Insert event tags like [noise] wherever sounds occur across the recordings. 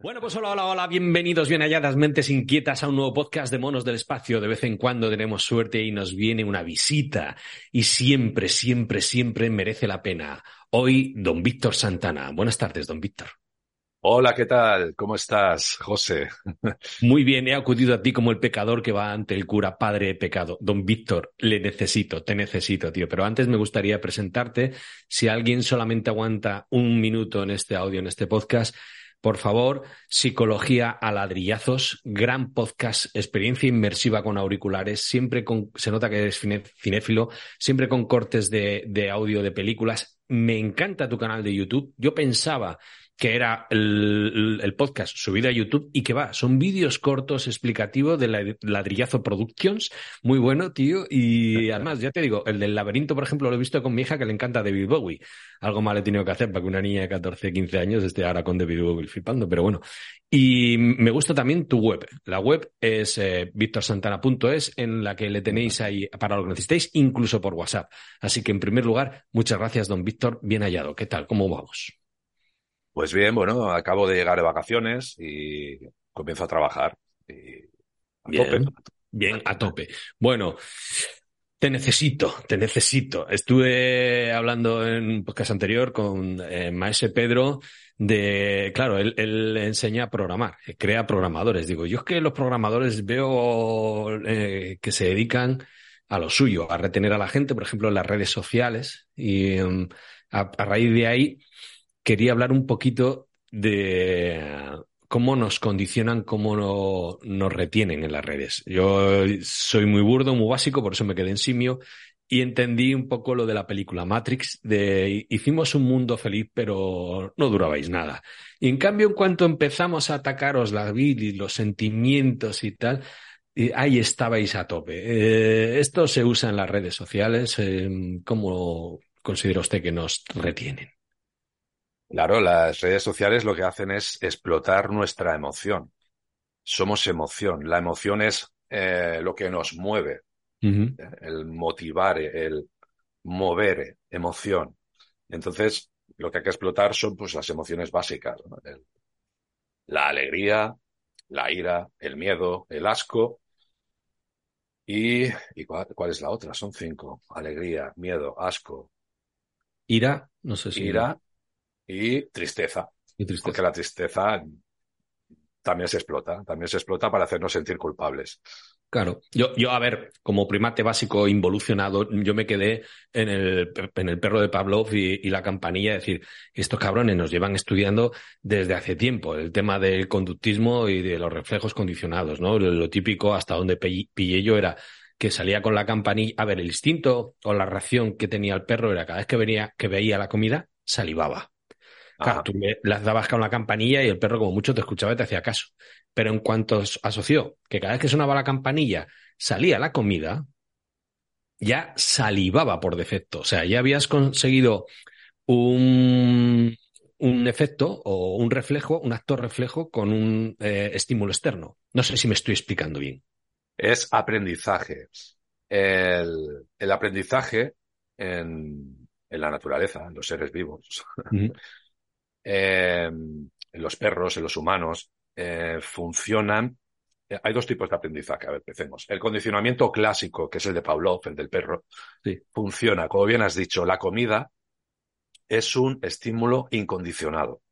Bueno, pues hola, hola, hola, bienvenidos, bien halladas mentes inquietas a un nuevo podcast de Monos del Espacio. De vez en cuando tenemos suerte y nos viene una visita y siempre, siempre, siempre merece la pena. Hoy, don Víctor Santana. Buenas tardes, don Víctor. Hola, ¿qué tal? ¿Cómo estás, José? [laughs] Muy bien, he acudido a ti como el pecador que va ante el cura, padre de pecado. Don Víctor, le necesito, te necesito, tío. Pero antes me gustaría presentarte. Si alguien solamente aguanta un minuto en este audio, en este podcast, por favor, Psicología a ladrillazos, gran podcast, experiencia inmersiva con auriculares, siempre con, se nota que eres cinéfilo, siempre con cortes de, de audio de películas. Me encanta tu canal de YouTube. Yo pensaba que era el, el, podcast subido a YouTube y que va, son vídeos cortos explicativos de la, Ladrillazo Productions, muy bueno, tío, y [laughs] además, ya te digo, el del laberinto, por ejemplo, lo he visto con mi hija que le encanta David Bowie. Algo mal he tenido que hacer para que una niña de 14, 15 años esté ahora con David Bowie flipando, pero bueno. Y me gusta también tu web. La web es eh, victorsantana.es, en la que le tenéis ahí para lo que necesitéis, incluso por WhatsApp. Así que, en primer lugar, muchas gracias, don Víctor, bien hallado. ¿Qué tal? ¿Cómo vamos? Pues bien, bueno, acabo de llegar de vacaciones y comienzo a trabajar. Y a bien, tope. Bien, a tope. Bueno, te necesito, te necesito. Estuve hablando en un podcast anterior con eh, Maese Pedro de, claro, él, él, enseña a programar, crea programadores. Digo, yo es que los programadores veo eh, que se dedican a lo suyo, a retener a la gente, por ejemplo, en las redes sociales. Y um, a, a raíz de ahí quería hablar un poquito de cómo nos condicionan, cómo no, nos retienen en las redes. Yo soy muy burdo, muy básico, por eso me quedé en simio y entendí un poco lo de la película Matrix, de hicimos un mundo feliz, pero no durabais nada. Y en cambio, en cuanto empezamos a atacaros la vida y los sentimientos y tal, y ahí estabais a tope. Eh, esto se usa en las redes sociales. Eh, ¿Cómo considera usted que nos retienen? Claro, las redes sociales lo que hacen es explotar nuestra emoción. Somos emoción. La emoción es eh, lo que nos mueve. Uh -huh. El motivar, el mover emoción. Entonces, lo que hay que explotar son pues las emociones básicas. ¿no? El, la alegría, la ira, el miedo, el asco. ¿Y, y cuál, cuál, es la otra? Son cinco. Alegría, miedo, asco. Ira, no sé si. Ira, y tristeza. Y tristeza. Porque la tristeza también se explota, también se explota para hacernos sentir culpables. Claro, yo, yo, a ver, como primate básico involucionado, yo me quedé en el, en el perro de Pavlov y, y la campanilla, es decir, estos cabrones nos llevan estudiando desde hace tiempo el tema del conductismo y de los reflejos condicionados, ¿no? Lo, lo típico hasta donde pillé yo era que salía con la campanilla, a ver, el instinto o la reacción que tenía el perro era cada vez que venía, que veía la comida, salivaba. Claro, tú le, le dabas con la campanilla y el perro como mucho te escuchaba y te hacía caso. Pero en cuanto asoció que cada vez que sonaba la campanilla salía la comida, ya salivaba por defecto. O sea, ya habías conseguido un, un efecto o un reflejo, un actor reflejo con un eh, estímulo externo. No sé si me estoy explicando bien. Es aprendizaje. El, el aprendizaje en, en, la naturaleza, en los seres vivos. Uh -huh. Eh, en los perros, en los humanos, eh, funcionan. Eh, hay dos tipos de aprendizaje. A ver, empecemos. El condicionamiento clásico, que es el de Pavlov, el del perro, sí. funciona. Como bien has dicho, la comida es un estímulo incondicionado.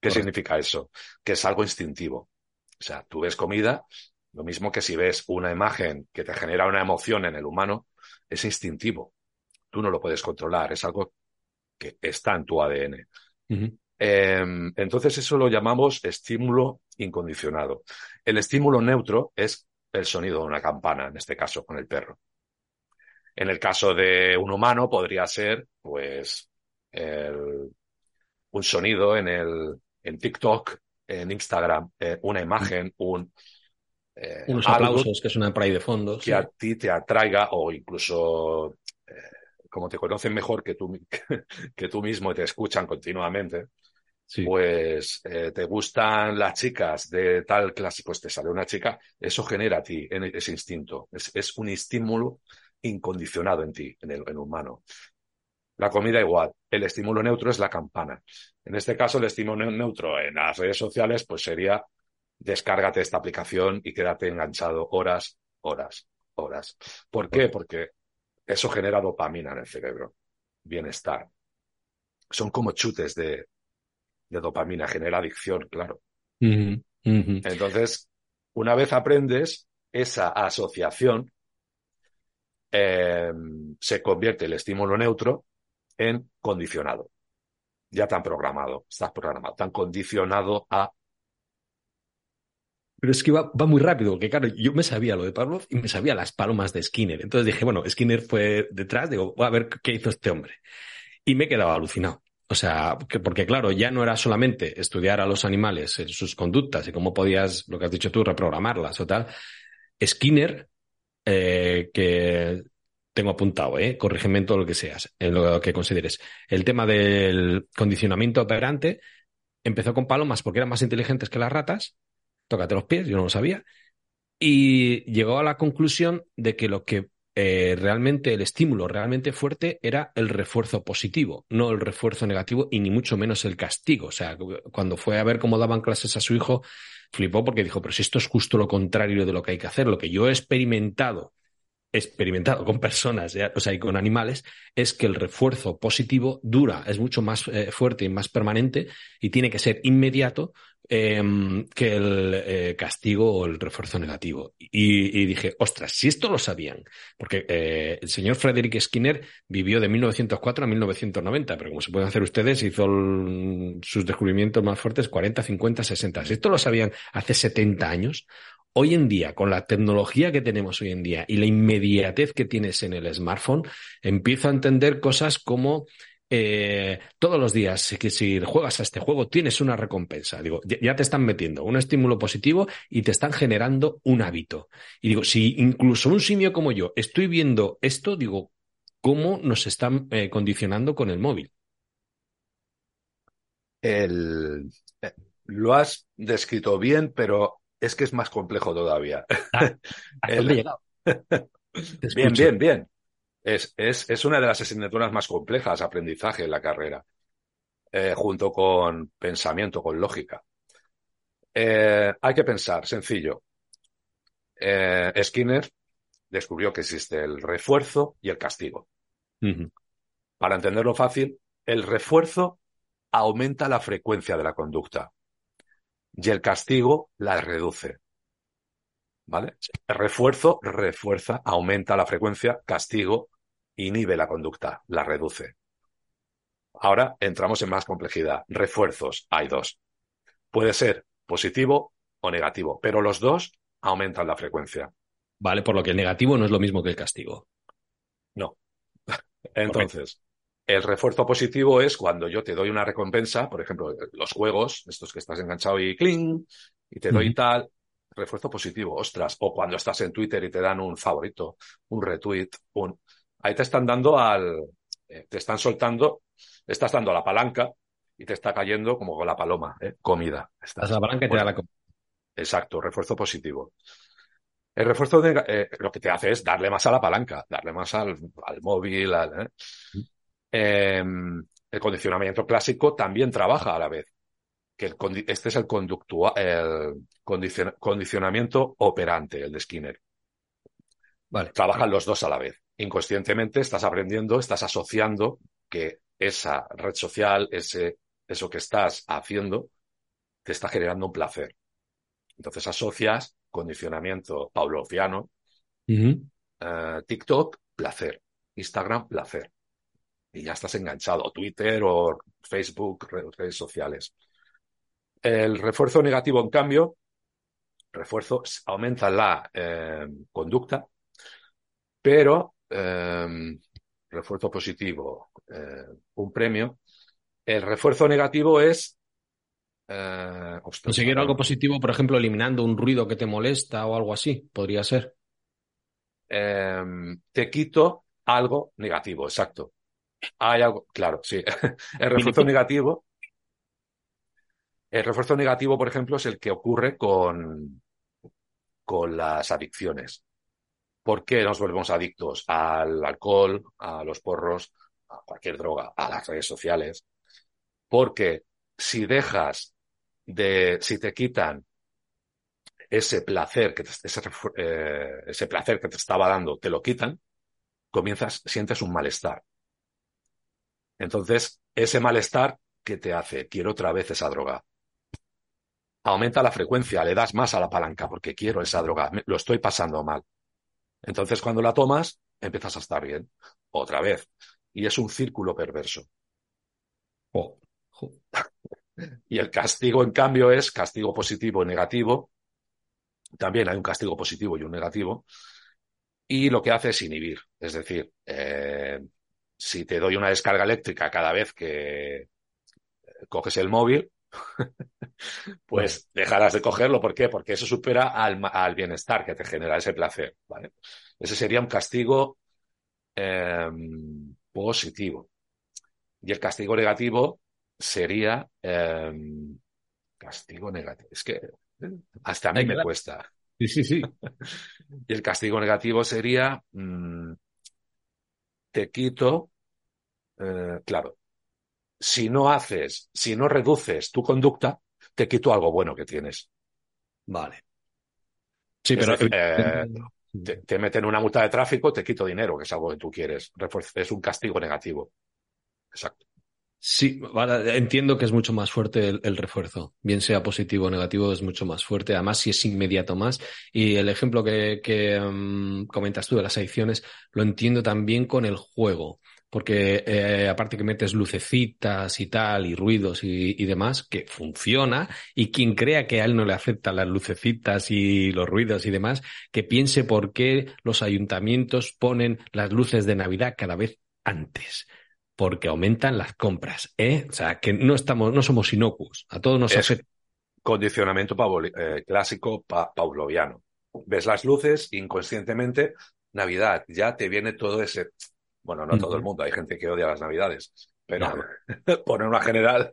¿Qué Correcto. significa eso? Que es algo instintivo. O sea, tú ves comida, lo mismo que si ves una imagen que te genera una emoción en el humano, es instintivo. Tú no lo puedes controlar, es algo que está en tu ADN. Uh -huh. Eh, entonces eso lo llamamos estímulo incondicionado. El estímulo neutro es el sonido de una campana, en este caso con el perro. En el caso de un humano podría ser, pues, el, un sonido en el en TikTok, en Instagram eh, una imagen, un... Eh, Unos aplausos que suenan por ahí de fondo. Que a ti te atraiga o incluso como te conocen mejor que tú, [laughs] que tú mismo y te escuchan continuamente, pues eh, te gustan las chicas de tal clase, pues te sale una chica, eso genera a ti ese instinto. Es, un estímulo incondicionado en ti, en el, humano. La comida igual. El estímulo neutro es la campana. En este caso, el estímulo neutro en las redes sociales, pues sería descárgate esta aplicación y quédate enganchado horas, horas, horas. ¿Por qué? Porque eso genera dopamina en el cerebro. Bienestar. Son como chutes de, de dopamina, genera adicción, claro. Entonces, una vez aprendes esa asociación, em, se convierte el estímulo neutro en condicionado. Ya tan programado, estás programado, tan condicionado a pero es que va, va, muy rápido, porque claro, yo me sabía lo de Pavlov y me sabía las palomas de Skinner. Entonces dije, bueno, Skinner fue detrás, digo, voy a ver qué hizo este hombre. Y me he quedado alucinado. O sea, que, porque claro, ya no era solamente estudiar a los animales, en sus conductas y cómo podías, lo que has dicho tú, reprogramarlas o tal. Skinner, eh, que tengo apuntado, ¿eh? corrígeme en todo lo que seas, en lo que consideres. El tema del condicionamiento operante empezó con palomas porque eran más inteligentes que las ratas. Tócate los pies, yo no lo sabía. Y llegó a la conclusión de que lo que eh, realmente el estímulo realmente fuerte era el refuerzo positivo, no el refuerzo negativo y ni mucho menos el castigo. O sea, cuando fue a ver cómo daban clases a su hijo, flipó porque dijo, pero si esto es justo lo contrario de lo que hay que hacer, lo que yo he experimentado experimentado con personas, o sea, y con animales, es que el refuerzo positivo dura, es mucho más eh, fuerte y más permanente y tiene que ser inmediato em, que el eh, castigo o el refuerzo negativo. Y, dije, ostras, si esto lo sabían, porque eh, el señor Frederick Skinner vivió de 1904 a 1990, pero como se pueden hacer ustedes, hizo sus descubrimientos más fuertes 40, 50, 60. Si esto lo sabían hace 70 años, hoy en día, con la tecnología que tenemos hoy en día y la inmediatez que tienes en el smartphone, empiezo a entender cosas como eh, todos los días, si juegas a este juego tienes una recompensa. Digo, ya te están metiendo un estímulo positivo y te están generando un hábito. Y digo, si incluso un simio como yo estoy viendo esto, digo, ¿cómo nos están eh, condicionando con el móvil? El, eh, lo has descrito bien, pero es que es más complejo todavía. Ah, [laughs] bien, bien, bien. Es, es, es, una de las asignaturas más complejas, aprendizaje en la carrera, eh, junto con pensamiento, con lógica. Eh, hay que pensar, sencillo. Eh, Skinner descubrió que existe el refuerzo y el castigo. Para entenderlo fácil, el refuerzo aumenta la frecuencia de la conducta y el castigo la reduce. ¿Vale? Refuerzo refuerza, aumenta la frecuencia, castigo inhibe la conducta, la reduce. Ahora entramos en más complejidad. Refuerzos, hay dos. Puede ser positivo o negativo, pero los dos aumentan la frecuencia. Vale, por lo que el negativo no es lo mismo que el castigo. No. [laughs] Entonces, el refuerzo positivo es cuando yo te doy una recompensa, por ejemplo, los juegos, estos que estás enganchado y cling, y te doy tal, refuerzo positivo, ostras, o cuando estás en Twitter y te dan un favorito, un retweet, un... Ahí te están dando al... Eh, te están soltando, estás dando la palanca y te está cayendo como con la paloma, ¿eh? comida. Estás la palanca y te da la comida. Exacto, refuerzo positivo. El refuerzo de, eh, lo que te hace es darle más a la palanca, darle más al, móvil, al, Em, el condicionamiento clásico también trabaja a la vez. Que este es el, el condicionamiento operante, el de Skinner. Vale. Trabajan los dos a la vez. Inconscientemente estás aprendiendo, estás asociando que esa red social, ese, eso que estás haciendo, te está generando un placer. Entonces asocias condicionamiento paulofiano, eh, TikTok, placer, Instagram, placer y ya estás enganchado, Twitter o Facebook, redes sociales. El refuerzo negativo, en cambio, refuerzo aumenta la eh, conducta, pero eh, refuerzo positivo, eh, un premio. El refuerzo negativo es Eh, Conseguir algo positivo, por ejemplo, eliminando un ruido que te molesta o algo así, podría ser. Em, te quito algo negativo, exacto. Hay algo, claro, sí. [laughs] El refuerzo negativo. El refuerzo negativo, por ejemplo, es el que ocurre con, con las adicciones. ¿Por qué nos volvemos adictos al alcohol, a los porros, a cualquier droga, a las redes sociales? Porque si dejas de, si te quitan ese placer que te, ese, eh, ese placer que te estaba dando, te lo quitan, comienzas, sientes un malestar. Entonces, ese malestar, ¿qué te hace? Quiero otra vez esa droga. Aumenta la frecuencia, le das más a la palanca porque quiero esa droga, lo estoy pasando mal. Entonces, cuando la tomas, empiezas a estar bien. Otra vez. Y es un círculo perverso. Oh. [laughs] y el castigo, en cambio, es castigo positivo y negativo. También hay un castigo positivo y un negativo. Y lo que hace es inhibir. Es decir, eh, si te doy una descarga eléctrica cada vez que coges el móvil, [laughs] pues dejarás de cogerlo. ¿Por qué? Porque eso supera al, bienestar que te genera ese placer. ¿vale? Ese sería un castigo em, positivo. Y el castigo negativo sería em, castigo negativo. Es que hasta a mí me cuesta. Sí, sí, sí. [laughs] y el castigo negativo sería mm, te quito, eh, claro, si no haces, si no reduces tu conducta, te quito algo bueno que tienes. Vale. Sí, pero eh, te, meten una multa de tráfico, te quito dinero, que es algo que tú quieres. Es un castigo negativo. Exacto. Sí, entiendo que es mucho más fuerte el, refuerzo, bien sea positivo o negativo, es mucho más fuerte, además si es inmediato más. Y el ejemplo que, mm, comentas tú de las adicciones, lo entiendo también con el juego, porque eh, aparte que metes lucecitas y tal, y ruidos y, y, demás, que funciona, y quien crea que a él no le aceptan las lucecitas y los ruidos y demás, que piense por qué los ayuntamientos ponen las luces de Navidad cada vez antes porque aumentan las compras, ¿eh? O sea, que no estamos, no somos inocuos, a todos nos afecta. Condicionamiento eh, clásico pauloviano. Ves las luces, inconscientemente, Navidad, ya te viene todo ese. Bueno, no todo el mundo, hay gente que odia las Navidades, pero [laughs] por una general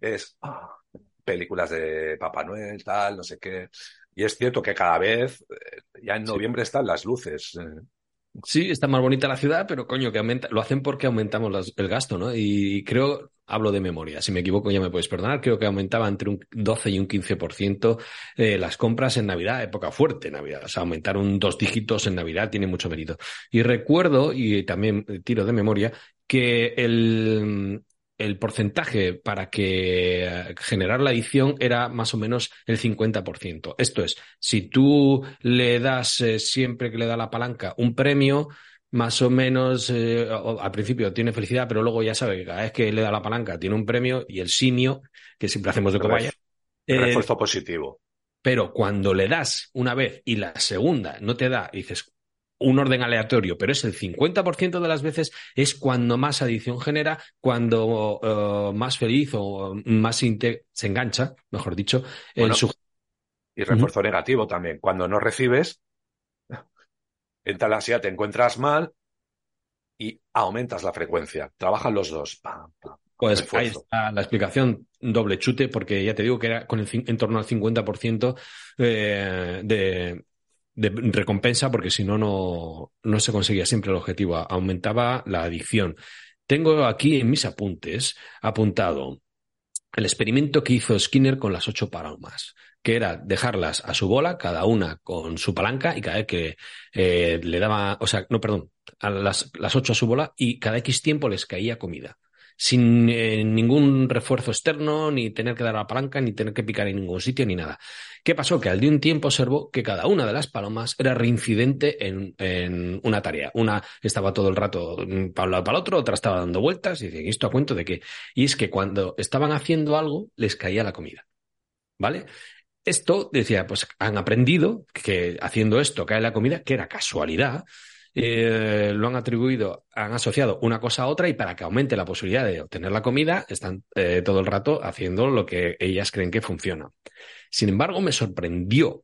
es ah, películas de Papá Noel, tal, no sé qué. Y es cierto que cada vez, eh, ya en noviembre están las luces. Eh, Sí, está más bonita la ciudad, pero coño, que aumenta, lo hacen porque aumentamos el gasto, ¿no? Y creo, hablo de memoria, si me equivoco ya me puedes perdonar, creo que aumentaba entre un 12 y un 15% eh, las compras en Navidad, época fuerte Navidad, o sea, aumentaron dos dígitos en Navidad, tiene mucho mérito. Y recuerdo, y también tiro de memoria, que el, el porcentaje para que generar la edición era más o menos el 50%. Esto es, si tú le das eh, siempre que le da la palanca un premio, más o menos eh, al principio tiene felicidad, pero luego ya sabe que cada vez que le da la palanca tiene un premio y el simio, que siempre hacemos de cobaya. Refuerzo positivo. Pero cuando le das una vez y la segunda no te da, y dices, un orden aleatorio, pero es el 50% de las veces es cuando más adición genera, cuando eh, más feliz o más se engancha, mejor dicho, el Y refuerzo negativo también. Cuando no recibes, entra la ansiedad, te encuentras mal y aumentas la frecuencia. Trabajan los dos. Pues ahí está la explicación doble chute, porque ya te digo que era con el, en torno al 50% eh, de, de recompensa porque si no, no se conseguía siempre el objetivo, aumentaba la adicción. Tengo aquí en mis apuntes apuntado el experimento que hizo Skinner con las ocho palomas, que era dejarlas a su bola, cada una con su palanca, y cada vez que eh, le daba, o sea, no, perdón, a las, las ocho a su bola, y cada X tiempo les caía comida sin eh, ningún refuerzo externo, ni tener que dar la palanca, ni tener que picar en ningún sitio, ni nada. ¿Qué pasó? Que al de un tiempo observó que cada una de las palomas era reincidente en, en una tarea. Una estaba todo el rato para un lado para el otro, otra estaba dando vueltas, y dice, ¿esto a cuento de qué? Y es que cuando estaban haciendo algo, les caía la comida. ¿Vale? Esto decía, pues han aprendido que haciendo esto cae la comida, que era casualidad, eh, lo han atribuido, han asociado una cosa a otra y para que aumente la posibilidad de obtener la comida, están eh, todo el rato haciendo lo que ellas creen que funciona. Sin embargo, me sorprendió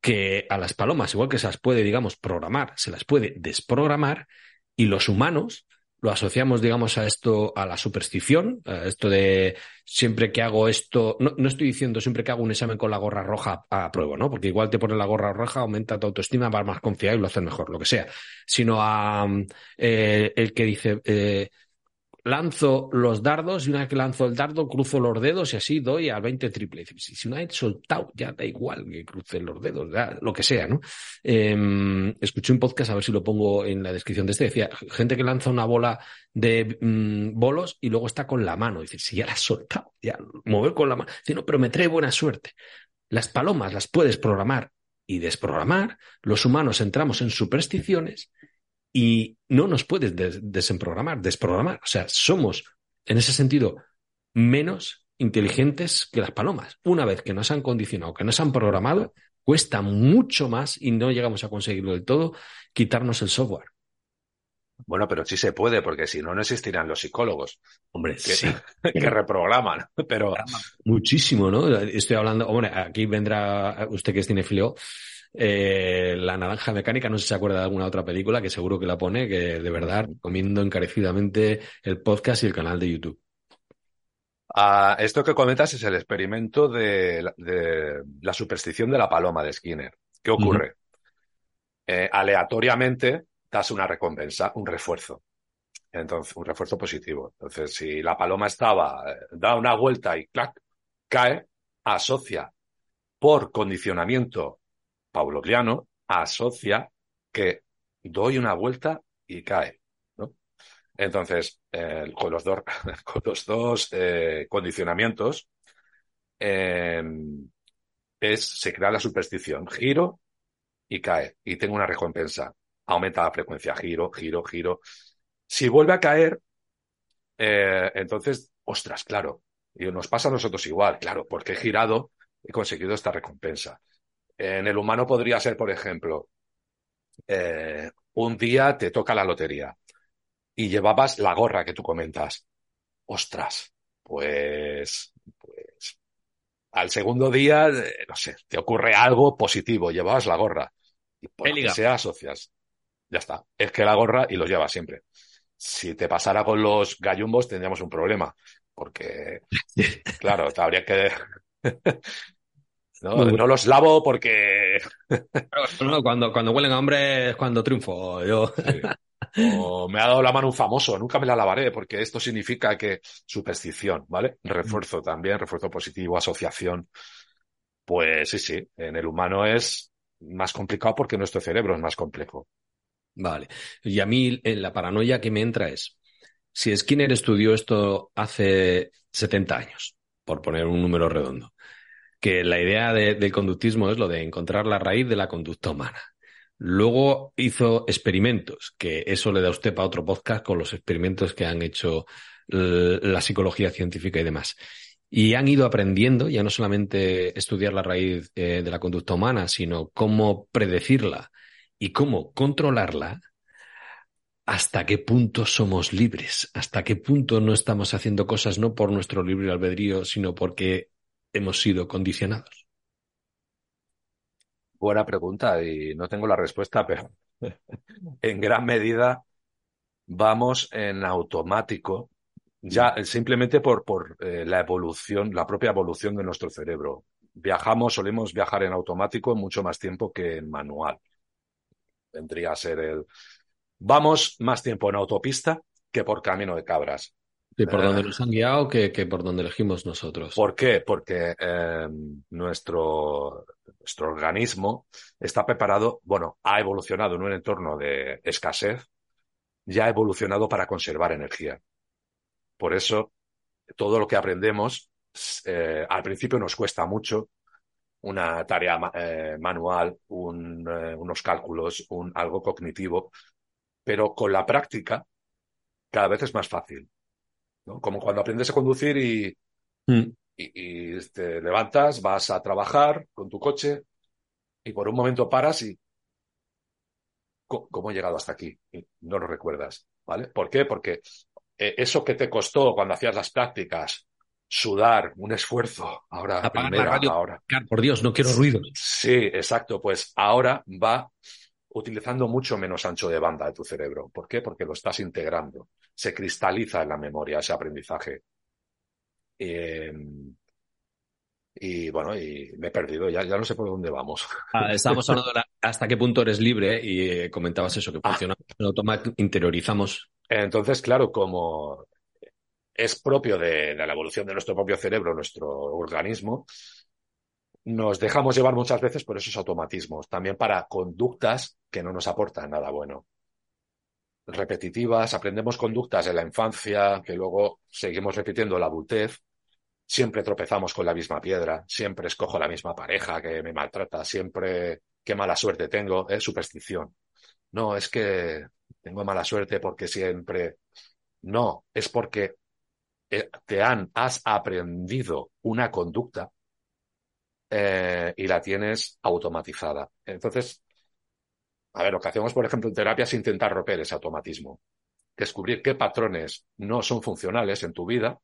que a las palomas, igual que se las puede, digamos, programar, se las puede desprogramar y los humanos lo asociamos, digamos, a esto, a la superstición, a esto de siempre que hago esto, no, no, estoy diciendo siempre que hago un examen con la gorra roja a prueba, ¿no? Porque igual te pones la gorra roja, aumenta tu autoestima, vas más confiado y lo haces mejor, lo que sea. Sino a eh, el que dice, eh, lanzo los dardos y una vez que lanzo el dardo cruzo los dedos y así doy al 20 triple. Si una vez soltado, ya da igual que cruce los dedos, lo que sea, ¿no? Eh, escuché un podcast, a ver si lo pongo en la descripción de este, decía, gente que lanza una bola de mmm, bolos y luego está con la mano. Dice, si ya la has soltado, ya mover con la mano. Dice, no, pero me trae buena suerte. Las palomas las puedes programar y desprogramar. Los humanos entramos en supersticiones y no nos puedes des desemprogramar, desprogramar. O sea, somos, en ese sentido, menos inteligentes que las palomas. Una vez que nos han condicionado, que nos han programado, cuesta mucho más y no llegamos a conseguirlo del todo, quitarnos el software. Bueno, pero sí se puede, porque si no, no existirían los psicólogos. Hombre, que, sí. [laughs] que reprograman, pero... Muchísimo, ¿no? Estoy hablando, hombre, aquí vendrá usted que es cinefilo, eh, la naranja mecánica, no sé si se acuerda de alguna otra película, que seguro que la pone, que de verdad recomiendo encarecidamente el podcast y el canal de YouTube. Uh, esto que comentas es el experimento de, de, la superstición de la paloma de Skinner. ¿Qué ocurre? Uh -huh. eh, aleatoriamente das una recompensa, un refuerzo. Entonces, un refuerzo positivo. Entonces, si la paloma estaba, eh, da una vuelta y clac, cae, asocia por condicionamiento pavloviano asocia que doy una vuelta y cae. ¿no? Entonces, eh, con los, do [laughs] con los dos eh, condicionamientos, eh, es, se crea la superstición. Giro y cae. Y tengo una recompensa. Aumenta la frecuencia. Giro, giro, giro. Si vuelve a caer, entonces, ostras, claro. Y nos pasa a nosotros igual. Claro, porque he girado, he conseguido esta recompensa. En el humano podría ser, por ejemplo, eh, un día te toca la lotería y llevabas la gorra que tú comentas. Ostras, pues, pues, al segundo día, eh, no sé, te ocurre algo positivo, llevabas la gorra y por lo que sea asocias. Ya está, es que la gorra y lo llevas siempre. Si te pasara con los gallumbos tendríamos un problema, porque, [laughs] claro, habría que [laughs] no, no, los lavo porque. no, cuando, cuando huelen a hombre es cuando triunfo. Yo. Sí. [laughs] O me ha dado la mano un famoso, nunca me la lavaré, porque esto significa que superstición, ¿vale? Refuerzo también, refuerzo positivo, asociación. Pues sí, sí, en el humano es más complicado porque nuestro cerebro es más complejo. Vale. Y a mí la paranoia que me entra es, si Skinner estudió esto hace 70 años, por poner un número redondo, que la idea de, del conductismo es lo de encontrar la raíz de la conducta humana. Luego hizo experimentos, que eso le da usted para otro podcast con los experimentos que han hecho la psicología científica y demás. Y han ido aprendiendo ya no solamente estudiar la raíz eh, de la conducta humana, sino cómo predecirla y cómo controlarla, hasta qué punto somos libres, hasta qué punto no estamos haciendo cosas no por nuestro libre albedrío, sino porque hemos sido condicionados. Buena pregunta y no tengo la respuesta, pero [laughs] en gran medida vamos en automático, ya simplemente por, por eh, la evolución, la propia evolución de nuestro cerebro. Viajamos, solemos viajar en automático mucho más tiempo que en manual. Vendría a ser el... Vamos más tiempo en autopista que por camino de cabras. Sí, por donde nos han guiado que, que, por donde elegimos nosotros. ¿Por qué? Porque eh, nuestro, nuestro organismo está preparado, bueno, ha evolucionado en un entorno de escasez, ya ha evolucionado para conservar energía. Por eso, todo lo que aprendemos, eh, al principio nos cuesta mucho, una tarea eh, manual, un, unos cálculos, un, algo cognitivo, pero con la práctica cada vez es más fácil. ¿No? Como cuando aprendes a conducir y, mm. y, y, te levantas, vas a trabajar con tu coche y por un momento paras y ¿cómo he llegado hasta aquí? Y no lo recuerdas, ¿vale? ¿Por qué? Porque eh, eso que te costó cuando hacías las prácticas, sudar, un esfuerzo, ahora Apagar la radio, ahora. Por Dios, no quiero ruido. Sí, exacto, pues ahora va utilizando mucho menos ancho de banda de tu cerebro. ¿Por qué? Porque lo estás integrando. Se cristaliza en la memoria ese aprendizaje. Em, y bueno, y me he perdido, ya, ya no sé por dónde vamos. Ah, estábamos hablando de hasta qué punto eres libre y eh, comentabas eso, que ah. funciona automático, interiorizamos. Entonces, claro, como es propio de, la evolución de nuestro propio cerebro, nuestro organismo, nos dejamos llevar muchas veces por esos automatismos, también para conductas que no nos aportan nada bueno. Repetitivas, aprendemos conductas en la infancia que luego seguimos repitiendo en la adultez. Siempre tropezamos con la misma piedra, siempre escojo la misma pareja que me maltrata, siempre qué mala suerte tengo, es superstición. No, es que tengo mala suerte porque siempre. No, es porque eh, te han, has aprendido una conducta eh, y la tienes automatizada. Entonces, a ver, lo que hacemos, por ejemplo, en terapia es intentar romper ese automatismo, descubrir qué patrones no son funcionales en tu vida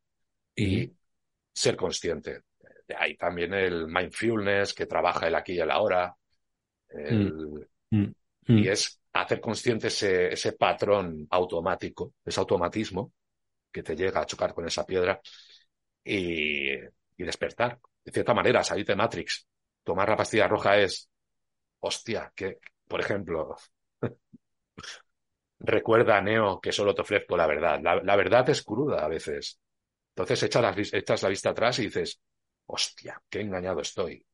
y ser consciente. De ahí también el mindfulness que trabaja el aquí y el ahora. Mm. Mm. Y mm. es hacer consciente ese, ese patrón automático, ese automatismo que te llega a chocar con esa piedra y, y despertar de cierta manera, salir de Matrix. Tomar la pastilla roja es, hostia, que, por ejemplo, [laughs] recuerda Neo que solo te ofrezco la verdad. La, verdad es cruda a veces. Entonces echas la, echas la vista atrás y dices, hostia, qué engañado estoy.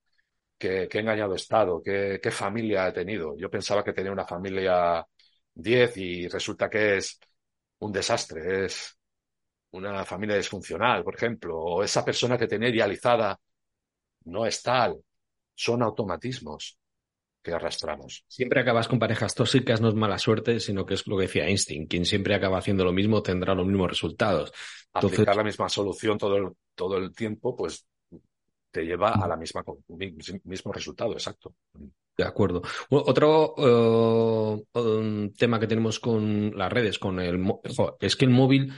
Qué, qué engañado he estado, qué, qué familia he tenido. Yo pensaba que tenía una familia 10 y resulta que es un desastre, es una familia disfuncional, por ejemplo, o esa persona que tenía idealizada no es tal, son automatismos que arrastramos. Siempre acabas con parejas tóxicas, no es mala suerte, sino que es lo que decía Einstein, quien siempre acaba haciendo lo mismo tendrá los mismos resultados. Entonces... Aplicar la misma solución todo el, todo el tiempo, pues te lleva a la misma mismo resultado, exacto. De acuerdo. Otro eh, tema que tenemos con las redes, con el es que el móvil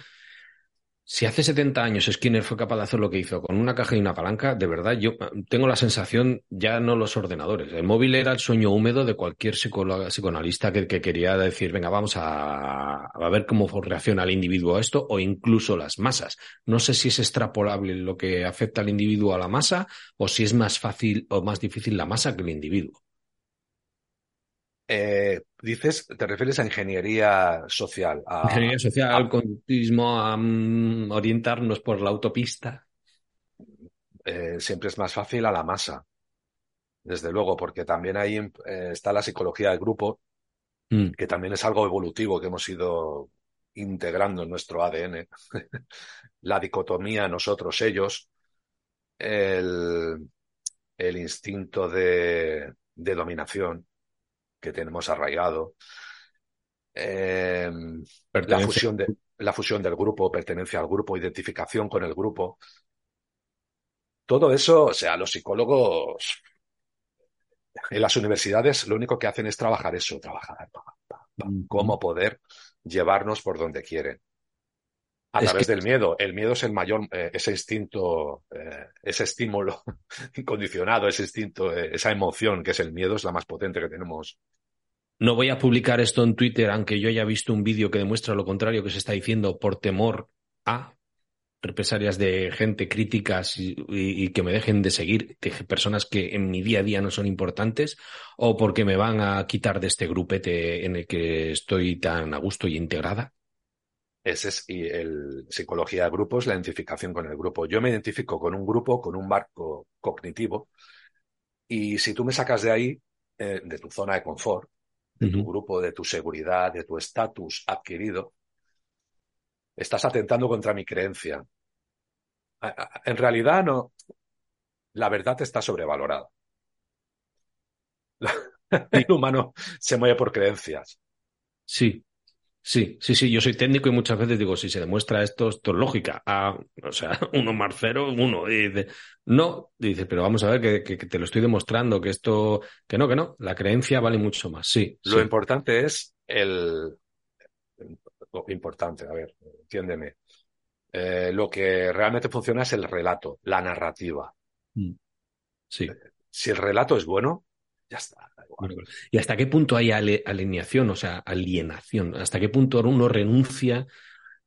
si hace 70 años Skinner fue capaz de hacer lo que hizo con una caja y una palanca, de verdad yo ah, tengo la sensación, ya no los ordenadores, el móvil era el sueño húmedo de cualquier psicoanalista que, quería decir, venga, vamos a, a, ver cómo reacciona el individuo a esto o incluso las masas. No sé si es extrapolable lo que afecta al individuo a la masa o si es más fácil o más difícil la masa que el individuo. Eh, dices, te refieres a ingeniería social. A, ingeniería social, al conductismo, a mm, orientarnos por la autopista. Eh, siempre es más fácil a la masa, desde luego, porque también ahí eh, está la psicología del grupo, mm. que también es algo evolutivo que hemos ido integrando en nuestro ADN. [laughs] la dicotomía nosotros, ellos, el, el instinto de, de dominación que tenemos arraigado, eh, la, fusión de, la fusión del grupo, pertenencia al grupo, identificación con el grupo. Todo eso, o sea, los psicólogos en las universidades lo único que hacen es trabajar eso, trabajar cómo poder llevarnos por donde quieren. A través del miedo. El miedo es el mayor, eh, ese instinto, eh, ese estímulo [laughs] incondicionado, ese instinto, eh, esa emoción que es el miedo, es la más potente que tenemos. No voy a publicar esto en Twitter, aunque yo haya visto un vídeo que demuestra lo contrario que se está diciendo por temor a represalias de gente críticas y, que me dejen de seguir, de personas que en mi día a día no son importantes, o porque me van a quitar de este grupete en el que estoy tan a gusto y integrada. Ese es y el psicología de grupos, la identificación con el grupo. Yo me identifico con un grupo, con un marco cognitivo, y si tú me sacas de ahí, eh, de tu zona de confort, de tu grupo, de tu seguridad, de tu estatus adquirido, estás atentando contra mi creencia. En realidad no, la verdad está sobrevalorada. [laughs] El humano se mueve por creencias. Sí, Sí, sí, sí, yo soy técnico y muchas veces digo, si se demuestra esto, esto es lógica. Ah, o sea, [laughs] uno más cero, uno. Y dice, no, dice, pero vamos a ver que, te lo estoy demostrando, que esto, que no, que no, la creencia vale mucho más, sí. Lo importante es el... Lo importante, a ver, entiéndeme. Eh, lo que realmente funciona es el relato, la narrativa. Mm. Sí. Si el relato es bueno, ya está. ¿Y hasta qué punto hay alineación, o sea, alienación? ¿Hasta qué punto uno renuncia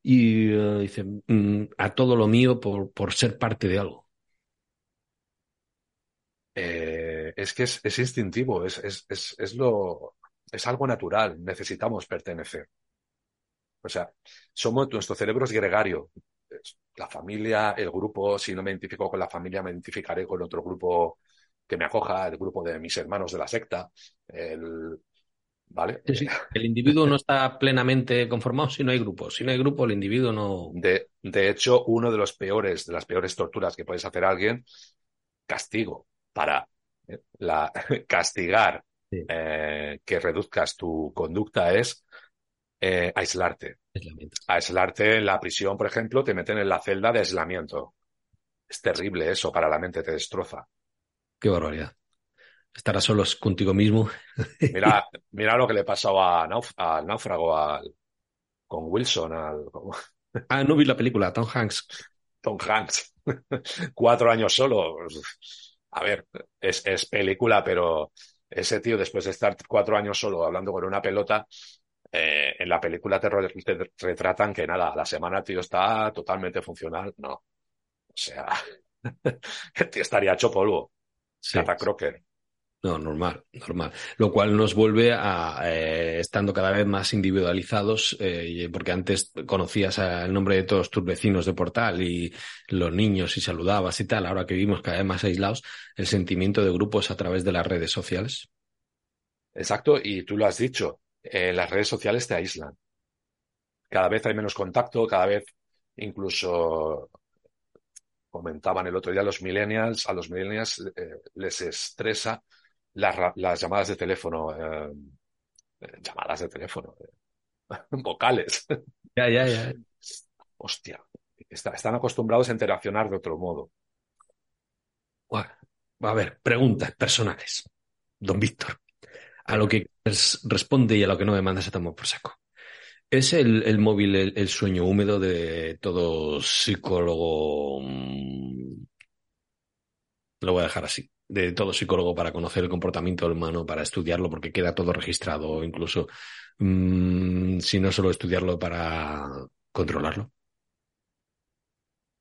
y eh, dice mm, a todo lo mío por, por ser parte de algo? Eh, es que es, instintivo, es, es, es, lo, es algo natural, necesitamos pertenecer. O sea, somos, nuestro cerebro es gregario. La familia, el grupo, si no me identifico con la familia, me identificaré con otro grupo que me acoja el grupo de mis hermanos de la secta, el, ¿vale? [laughs] El individuo no está plenamente conformado si no hay grupo. Si no hay grupo, el individuo no. De, de hecho, uno de los peores, de las peores torturas que puedes hacer a alguien, castigo para eh, la, [laughs] castigar eh, que reduzcas tu conducta es eh, aislarte. Aislarte en la prisión, por ejemplo, te meten en la celda de aislamiento. Es terrible eso para la mente, te destroza. Qué barbaridad. Estarás solos contigo mismo. Mira, [laughs] mira lo que le pasó a al náufrago, al, con Wilson. Al, Ah, no vi la película, Tom Hanks. Tom Hanks. Cuatro años solo. A ver, es, es película, pero ese tío, después de estar cuatro años solo hablando con una pelota, eh, en la película te, retratan que nada, la semana el tío está totalmente funcional. No. O sea, [laughs] el tío estaría hecho polvo. Sí. Crocker. No, normal, normal. Lo cual nos vuelve a eh, estando cada vez más individualizados, eh, porque antes conocías el nombre de todos tus vecinos de portal y los niños y saludabas y tal. Ahora que vivimos cada vez más aislados, el sentimiento de grupos a través de las redes sociales. Exacto, y tú lo has dicho, eh, las redes sociales te aíslan. Cada vez hay menos contacto, cada vez incluso comentaban el otro día los millennials, a los millennials eh, les estresa las, las, llamadas de teléfono, eh, eh, llamadas de teléfono, [laughs] vocales. Ya, ya, ya. Hostia, están acostumbrados a interaccionar de otro modo. a ver, preguntas personales. Don Víctor, a lo que responde y a lo que no me mandas tomar por saco. ¿Es el, móvil el, sueño húmedo de todo psicólogo? Mm, lo voy a dejar así. De todo psicólogo para conocer el comportamiento humano, para estudiarlo, porque queda todo registrado, incluso mm, si no solo estudiarlo para controlarlo.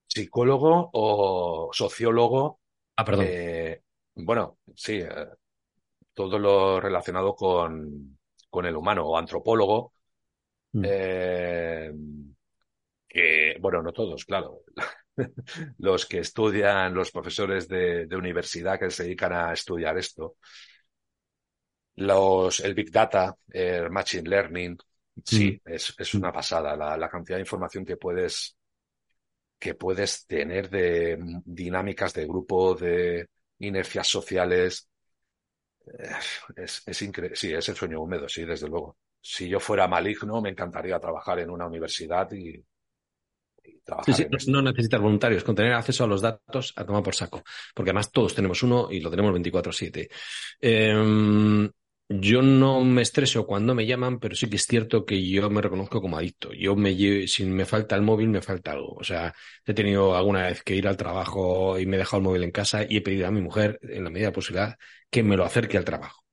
¿Psicólogo o sociólogo? Ah, perdón. Eh, bueno, sí, eh, todo lo relacionado con, con el humano o antropólogo Mm. Eh, que, bueno, no todos, claro. [laughs] los que estudian, los profesores de, universidad que se dedican a estudiar esto, los, el Big Data, el Machine Learning, sí, mm. es, es, una pasada la, la, cantidad de información que puedes, que puedes tener de dinámicas de grupo, de inercias sociales. Eh, es, es increíble. Sí, es el sueño húmedo, sí, desde luego si yo fuera maligno, me encantaría trabajar en una universidad y, trabajar. Sí, no necesitas voluntarios, con tener acceso a los datos a tomar por saco, porque además todos tenemos uno y lo tenemos 24/7. Em, yo no me estreso cuando me llaman, pero sí que es cierto que yo me reconozco como adicto. Yo me si me falta el móvil, me falta algo. O sea, he tenido alguna vez que ir al trabajo y me he dejado el móvil en casa y he pedido a mi mujer, en la medida de posibilidad, que me lo acerque al trabajo.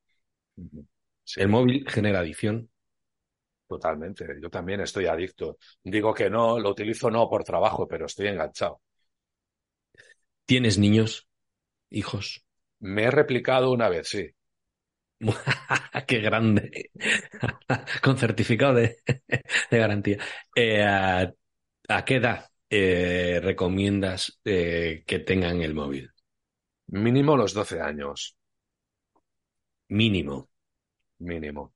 El móvil genera adicción, Totalmente. Yo también estoy adicto. Digo que no, lo utilizo no por trabajo, pero estoy enganchado. ¿Tienes niños? ¿Hijos? Me he replicado una vez, sí. [laughs] ¡Qué grande! [laughs] Con certificado de, garantía. Eh, a, qué edad eh, recomiendas eh, que tengan el móvil? Mínimo los 12 años. Mínimo. Mínimo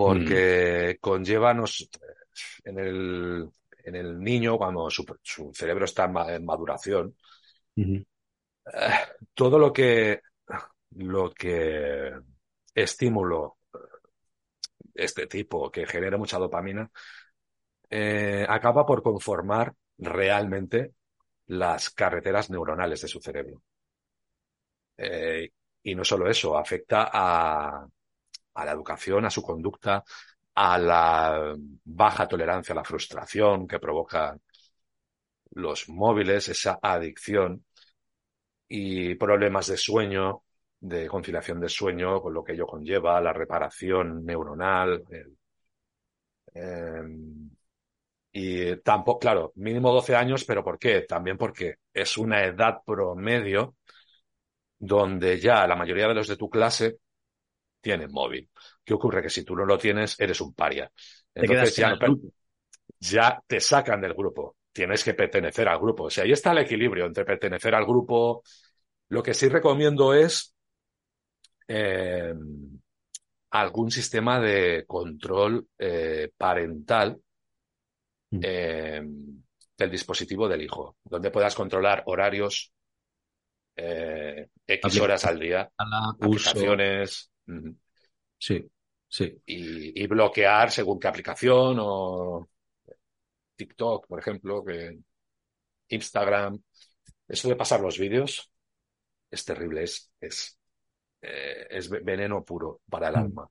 porque mm. conlleva en el, en el niño, cuando su, cerebro está en, maduración, eh, todo lo que, lo que estímulo este tipo que genere mucha dopamina, eh, acaba por conformar realmente las carreteras neuronales de su cerebro. Eh, y no solo eso, afecta a, a la educación, a su conducta, a la baja tolerancia a la frustración que provoca los móviles, esa adicción y problemas de sueño, de conciliación de sueño, con lo que ello conlleva, la reparación neuronal. Em, y tampoco, claro, mínimo 12 años, pero ¿por qué? También porque es una edad promedio donde ya la mayoría de los de tu clase tienen móvil. ¿Qué ocurre? Que si tú no lo tienes, eres un paria. Entonces ya, ya te sacan del grupo. Tienes que pertenecer al grupo. O sea, ahí está el equilibrio entre pertenecer al grupo. Lo que sí recomiendo es eh, algún sistema de control eh, parental mm. eh, del dispositivo del hijo, donde puedas controlar horarios, X horas al día, aplicaciones. Sí, sí. Y, bloquear según qué aplicación o TikTok, por ejemplo, que Instagram. Eso de pasar los vídeos es terrible, es, es, eh, es veneno puro para el mm. alma.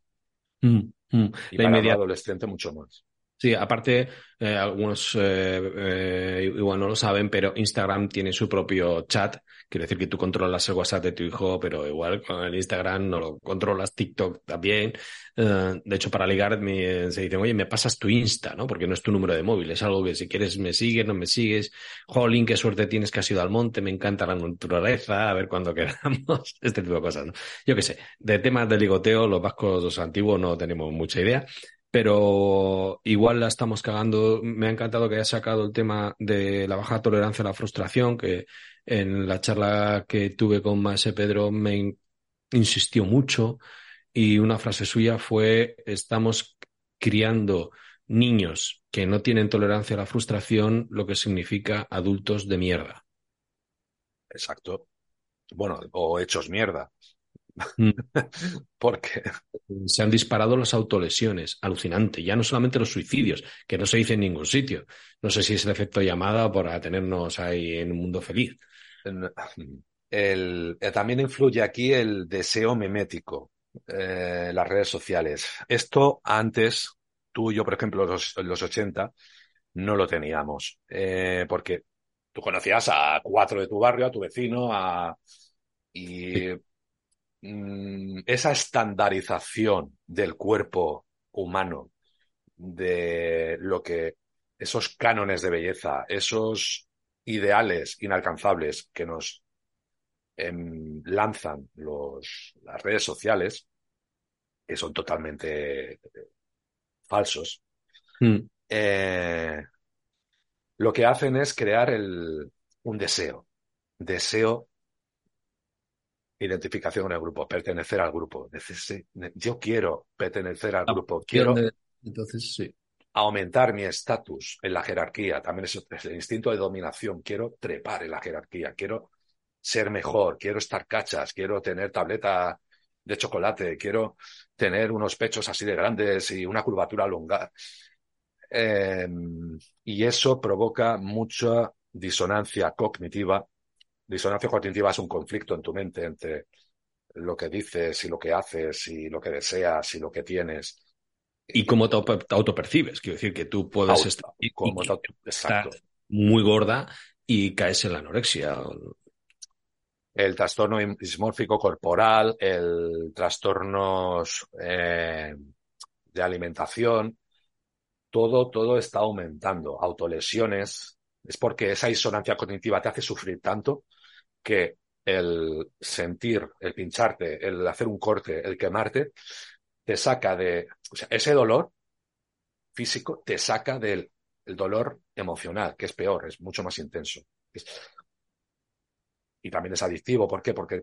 Mm, mm. Y para el adolescente mucho más. Sí, aparte, eh, algunos eh, eh, igual no lo saben, pero Instagram tiene su propio chat. Quiere decir que tú controlas el WhatsApp de tu hijo, pero igual con el Instagram no lo controlas, TikTok también. de hecho, para ligar me, se dicen, oye, me pasas tu Insta, ¿no? Porque no es tu número de móvil, es algo que si quieres me sigues, no me sigues. Jolín, qué suerte tienes que has ido al monte, me encanta la naturaleza, a ver cuándo [laughs] quedamos, este tipo de cosas, ¿no? Yo qué sé, de temas de ligoteo, los vascos antiguos no tenemos mucha idea pero igual la estamos cagando. Me ha encantado que haya sacado el tema de la baja tolerancia a la frustración, que en la charla que tuve con Maese Pedro me insistió mucho y una frase suya fue estamos criando niños que no tienen tolerancia a la frustración, lo que significa adultos de mierda. Exacto. Bueno, o hechos mierda. Mm. [laughs] Porque se han disparado las autolesiones, alucinante. Ya no solamente los suicidios, que no se dice en ningún sitio. No sé si es el efecto llamada para tenernos ahí en un mundo feliz. El, eh, también influye aquí el deseo memético, eh, las redes sociales. Esto antes, tú y yo, por ejemplo, los, los 80, no lo teníamos. Eh, porque tú conocías a cuatro de tu barrio, a tu vecino, a, y Mm, esa estandarización del cuerpo humano, de lo que esos cánones de belleza, esos ideales inalcanzables que nos em, lanzan los, las redes sociales, que son totalmente eh, falsos, mm. eh, lo que hacen es crear el, un deseo, deseo identificación con el grupo, pertenecer al grupo. Yo quiero pertenecer al grupo, quiero entonces, sí. aumentar mi estatus en la jerarquía. También es, el instinto de dominación. Quiero trepar en la jerarquía, quiero ser mejor, quiero estar cachas, quiero tener tableta de chocolate, quiero tener unos pechos así de grandes y una curvatura longa. Em, y eso provoca mucha disonancia cognitiva disonancia cognitiva es un conflicto en tu mente entre lo que dices y lo que haces y lo que deseas y lo que tienes. Y cómo te, autopercibes. Quiero decir que tú puedes estar, muy gorda y caes en la anorexia. El trastorno dismórfico corporal, el trastornos eh, de alimentación, todo, todo está aumentando. Autolesiones. Es porque esa disonancia cognitiva te hace sufrir tanto que el sentir, el pincharte, el hacer un corte, el quemarte, te saca de, o sea, ese dolor físico te saca del dolor emocional, que es peor, es mucho más intenso. y también es adictivo, ¿por qué? Porque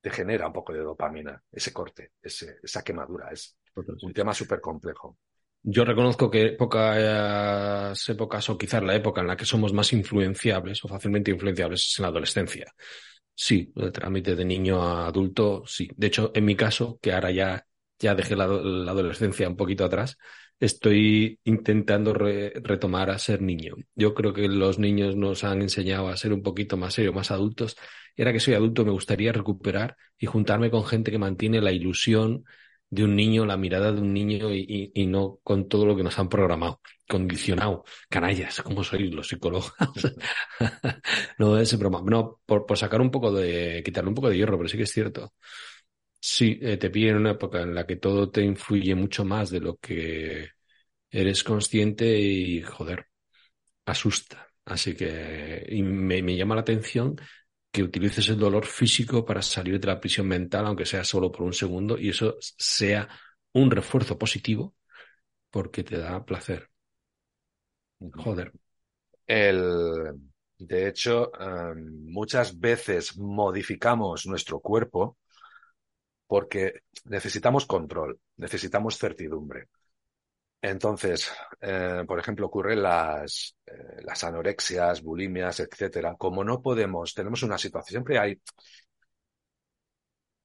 te genera un poco de dopamina, ese corte, esa quemadura, es un tema súper complejo. Yo reconozco que pocas épocas, o quizás la época en la que somos más influenciables o fácilmente influenciables es en la adolescencia. Sí, el trámite de niño a adulto, sí. De hecho, en mi caso, que ahora ya ya dejé la, adolescencia un poquito atrás, estoy intentando retomar a ser niño. Yo creo que los niños nos han enseñado a ser un poquito más serios, más adultos. Y ahora que soy adulto me gustaría recuperar y juntarme con gente que mantiene la ilusión de un niño, la mirada de un niño y, no con todo lo que nos han programado, condicionado. Canallas, como sois los psicólogos. [laughs] no ese broma. No, por, por, sacar un poco de, quitarle un poco de hierro, pero sí que es cierto. Sí, eh, te pide en una época en la que todo te influye mucho más de lo que eres consciente y, joder, asusta. Así que y me, me llama la atención que utilices el dolor físico para salir de la prisión mental, aunque sea solo por un segundo, y eso sea un refuerzo positivo porque te da placer. Joder. El, de hecho, em, muchas veces modificamos nuestro cuerpo porque necesitamos control, necesitamos certidumbre. Entonces, eh, por ejemplo, ocurren las, eh, las anorexias, bulimias, etcétera. Como no podemos, tenemos una situación, siempre hay.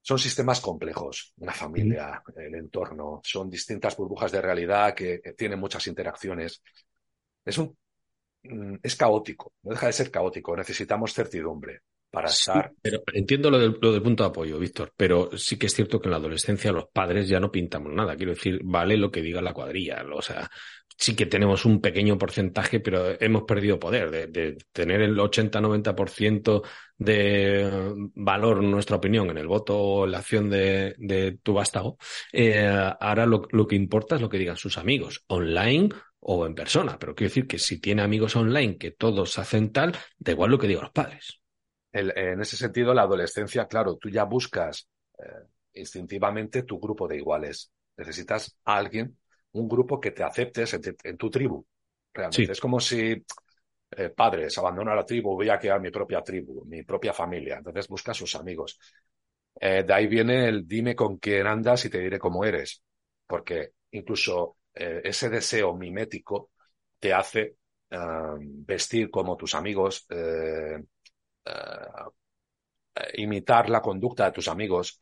Son sistemas complejos, una familia, el entorno, son distintas burbujas de realidad que, tienen muchas interacciones. Es un, mm, es caótico, no deja de ser caótico, necesitamos certidumbre para estar. pero entiendo lo del, lo del, punto de apoyo, Víctor, pero sí que es cierto que en la adolescencia los padres ya no pintamos nada. Quiero decir, vale lo que diga la cuadrilla. O sea, sí que tenemos un pequeño porcentaje, pero hemos perdido poder. De, tener el 80-90% de valor, nuestra opinión, en el voto o en la acción de, de tu vástago, eh, ahora lo, lo que importa es lo que digan sus amigos, online o en persona. Pero quiero decir que si tiene amigos online que todos hacen tal, da igual lo que digan los padres en ese sentido, la adolescencia, claro, tú ya buscas eh, instintivamente tu grupo de iguales. Necesitas a alguien, un grupo que te aceptes en, tu tribu. Realmente es como si eh, padres abandonan la tribu, voy a crear mi propia tribu, mi propia familia. Entonces busca a sus amigos. Eh, de ahí viene el dime con quién andas y te diré cómo eres. Porque incluso ese deseo mimético te hace vestir como tus amigos, eh, imitar la conducta de tus amigos.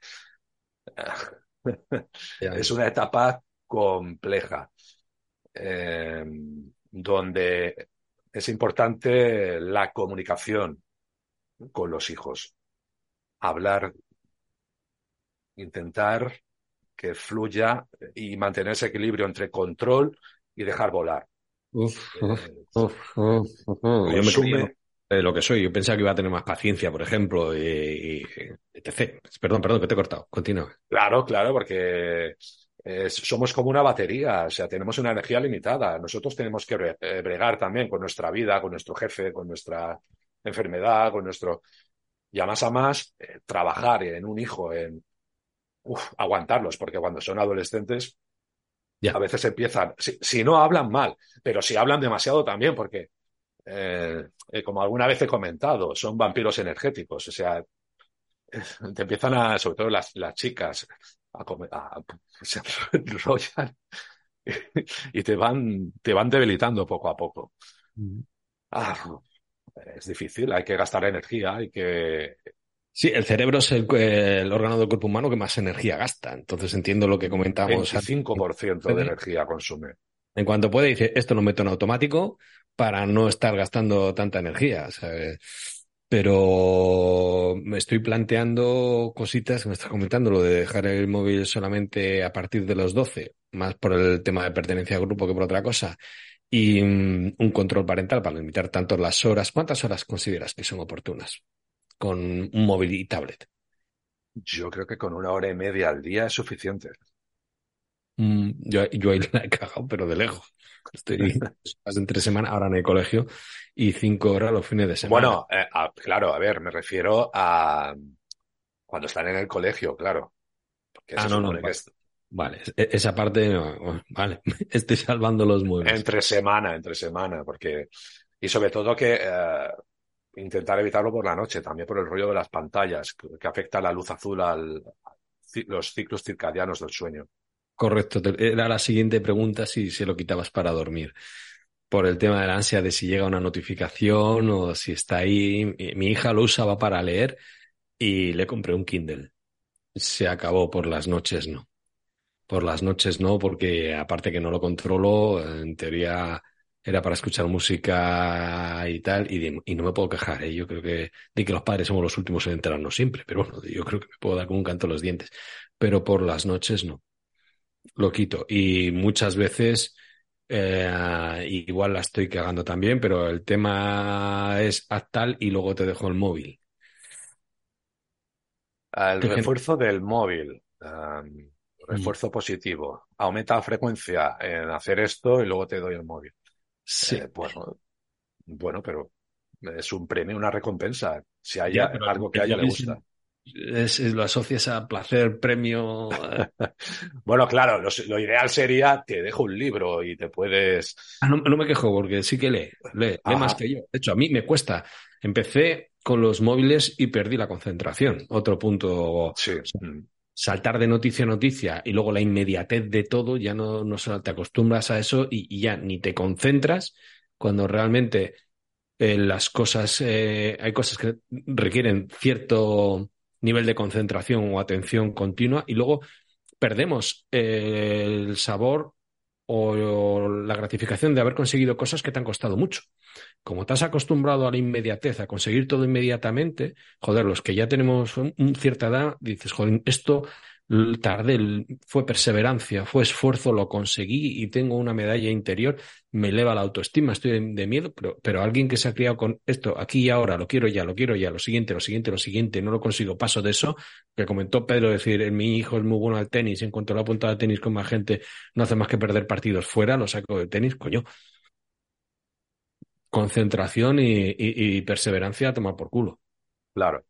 es una etapa compleja eh, donde es importante la comunicación con los hijos, hablar, intentar que fluya y mantener ese equilibrio entre control y dejar volar. De lo que soy. Yo pensaba que iba a tener más paciencia, por ejemplo, y, etc. Perdón, perdón, que te he cortado. Continúa. Claro, claro, porque eh, somos como una batería, o sea, tenemos una energía limitada. Nosotros tenemos que eh, bregar también con nuestra vida, con nuestro jefe, con nuestra enfermedad, con nuestro... Y a más a más, eh, trabajar en un hijo, en aguantarlos, porque cuando son adolescentes, ya. a veces empiezan, si no hablan mal, pero si hablan demasiado también, porque eh, eh, como alguna vez he comentado, son vampiros energéticos. O sea, [laughs] te empiezan a, sobre todo las, las chicas, a, comer, a [laughs] se enrollan y te van, te van debilitando poco a poco. Ah, es difícil, hay que gastar energía, hay que Sí, el cerebro es el, el, órgano del cuerpo humano que más energía gasta. Entonces entiendo lo que comentamos. 25% de energía consume. En cuanto puede, dice, esto lo meto en automático, para no estar gastando tanta energía. ¿sabes? Pero me estoy planteando cositas que me está comentando, lo de dejar el móvil solamente a partir de los 12, más por el tema de pertenencia al grupo que por otra cosa, y mm, un control parental para limitar tanto las horas. ¿Cuántas horas consideras que son oportunas con un móvil y tablet? Yo creo que con una hora y media al día es suficiente. Mm, yo, yo ahí [laughs] la he cagado, pero de lejos. Estoy [laughs] más entre semana ahora en el colegio y cinco horas los fines de semana. Bueno, eh, claro, a ver, me refiero a cuando están en el colegio, claro. ah, no, no, vale. E, esa parte, vale, [laughs] estoy salvando los muebles. Entre semana, entre semana, porque y sobre todo que eh, intentar evitarlo por la noche, también por el rollo de las pantallas, que, afecta la luz azul al los ciclos circadianos del sueño. Correcto, era la siguiente pregunta si se lo quitabas para dormir. Por el tema de la ansia de si llega una notificación o si está ahí. Mi hija lo usaba para leer y le compré un Kindle. Se acabó por las noches, no. Por las noches no, porque aparte que no lo controlo, en teoría era para escuchar música y tal, y, no me puedo quejar, ¿eh? yo creo que de que los padres somos los últimos en enterarnos siempre, pero bueno, yo creo que me puedo dar con un canto los dientes, pero por las noches no, lo quito, y muchas veces eh, igual la estoy cagando también, pero el tema es tal y luego te dejo el móvil. El refuerzo del móvil. Mm. refuerzo positivo. Aumenta la frecuencia en hacer esto y luego te doy el móvil. Sí. Eh, bueno, bueno, pero es un premio, una recompensa. Si hay algo que a ella le gusta. Es, lo asocias a placer, premio. Eh. [laughs] bueno, claro, lo, ideal sería te dejo un libro y te puedes. Ah, no, me quejo porque sí que lee, lee, lee más que yo. De hecho, a mí me cuesta. Empecé con los móviles y perdí la concentración. Otro punto. Sí. saltar de noticia a noticia y luego la inmediatez de todo, ya no, no te acostumbras a eso y, ya ni te concentras cuando realmente eh, las cosas, eh, hay cosas que requieren cierto nivel de concentración o atención continua y luego perdemos eh, el sabor o la gratificación de haber conseguido cosas que te han costado mucho. Como te has acostumbrado a la inmediatez, a conseguir todo inmediatamente, joder, los que ya tenemos cierta edad, dices, joder, esto tardé, fue perseverancia, fue esfuerzo, lo conseguí y tengo una medalla interior, me eleva la autoestima, estoy de, miedo, pero, pero alguien que se ha criado con esto aquí y ahora, lo quiero ya, lo quiero ya, lo siguiente, lo siguiente, lo siguiente, no lo consigo, paso de eso, que comentó Pedro, decir, mi hijo es muy bueno al tenis, en cuanto lo ha apuntado al tenis con más gente, no hace más que perder partidos fuera, lo saco de tenis, coño. Concentración y, y perseverancia a tomar por culo. Claro.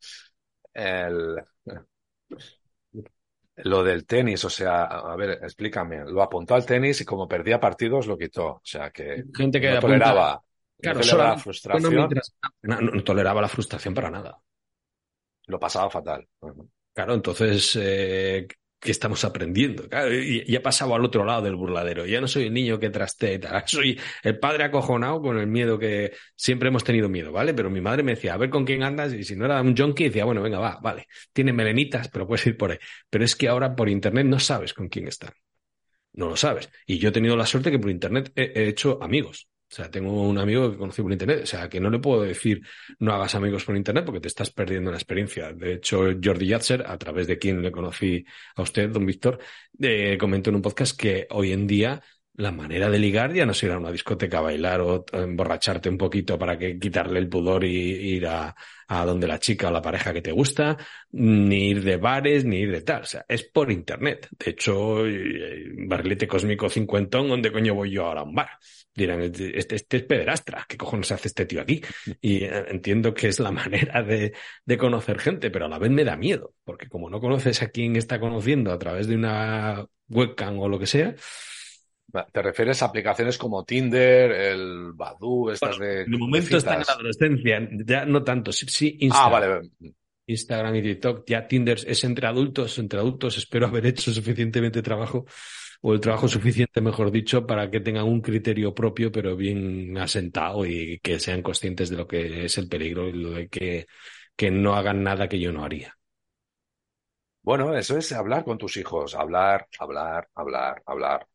El, lo del tenis, o sea, a ver, explícame. Lo apuntó al tenis y como perdía partidos lo quitó. O sea, que gente que no toleraba, claro, la frustración. No, toleraba la frustración para nada. Lo pasaba fatal. Claro, entonces, eh, que estamos aprendiendo. y, ya he pasado al otro lado del burladero. Ya no soy el niño que trastea, [laughs] soy el padre acojonado con el miedo que siempre hemos tenido miedo, ¿vale? Pero mi madre me decía, a ver con quién andas, y si no era un junkie, decía, bueno, venga, va, vale, tiene melenitas, pero puedes ir por ahí. Pero es que ahora por internet no sabes con quién están. No lo sabes. Y yo he tenido la suerte que por internet he hecho amigos. O sea, tengo un amigo que conocí por internet, o sea, que no le puedo decir no hagas amigos por internet porque te estás perdiendo la experiencia. De hecho, Jordi Yatzer, a través de quien le conocí a usted, don Víctor, eh, comentó en un podcast que hoy en día la manera de ligar ya no es ir a una discoteca a bailar o emborracharte un poquito para que quitarle el pudor y ir a, a donde la chica o la pareja que te gusta, ni ir de bares, ni ir de tal. O sea, es por internet. De hecho, eh, barrilete cósmico cincuentón, ¿dónde coño voy yo ahora a un bar? Dirán, este, este es pederastra, ¿qué cojones hace este tío aquí? Y eh, entiendo que es la [laughs] manera de, de, conocer gente, pero a la vez me da miedo, porque como no conoces a quién está conociendo a través de una webcam o lo que sea. ¿Te refieres a aplicaciones como Tinder, el Badoo, estas de. De momento están en la adolescencia, ya no tanto. Sí, sí Instagram. Ah, vale. Instagram y TikTok, ya Tinder es entre adultos, entre adultos espero haber hecho suficientemente trabajo o el trabajo suficiente, mejor dicho, para que tengan un criterio propio, pero bien asentado y que sean conscientes de lo que es el peligro y lo de que, que no hagan nada que yo no haría. Bueno, eso es hablar con tus hijos, hablar, hablar, hablar, hablar,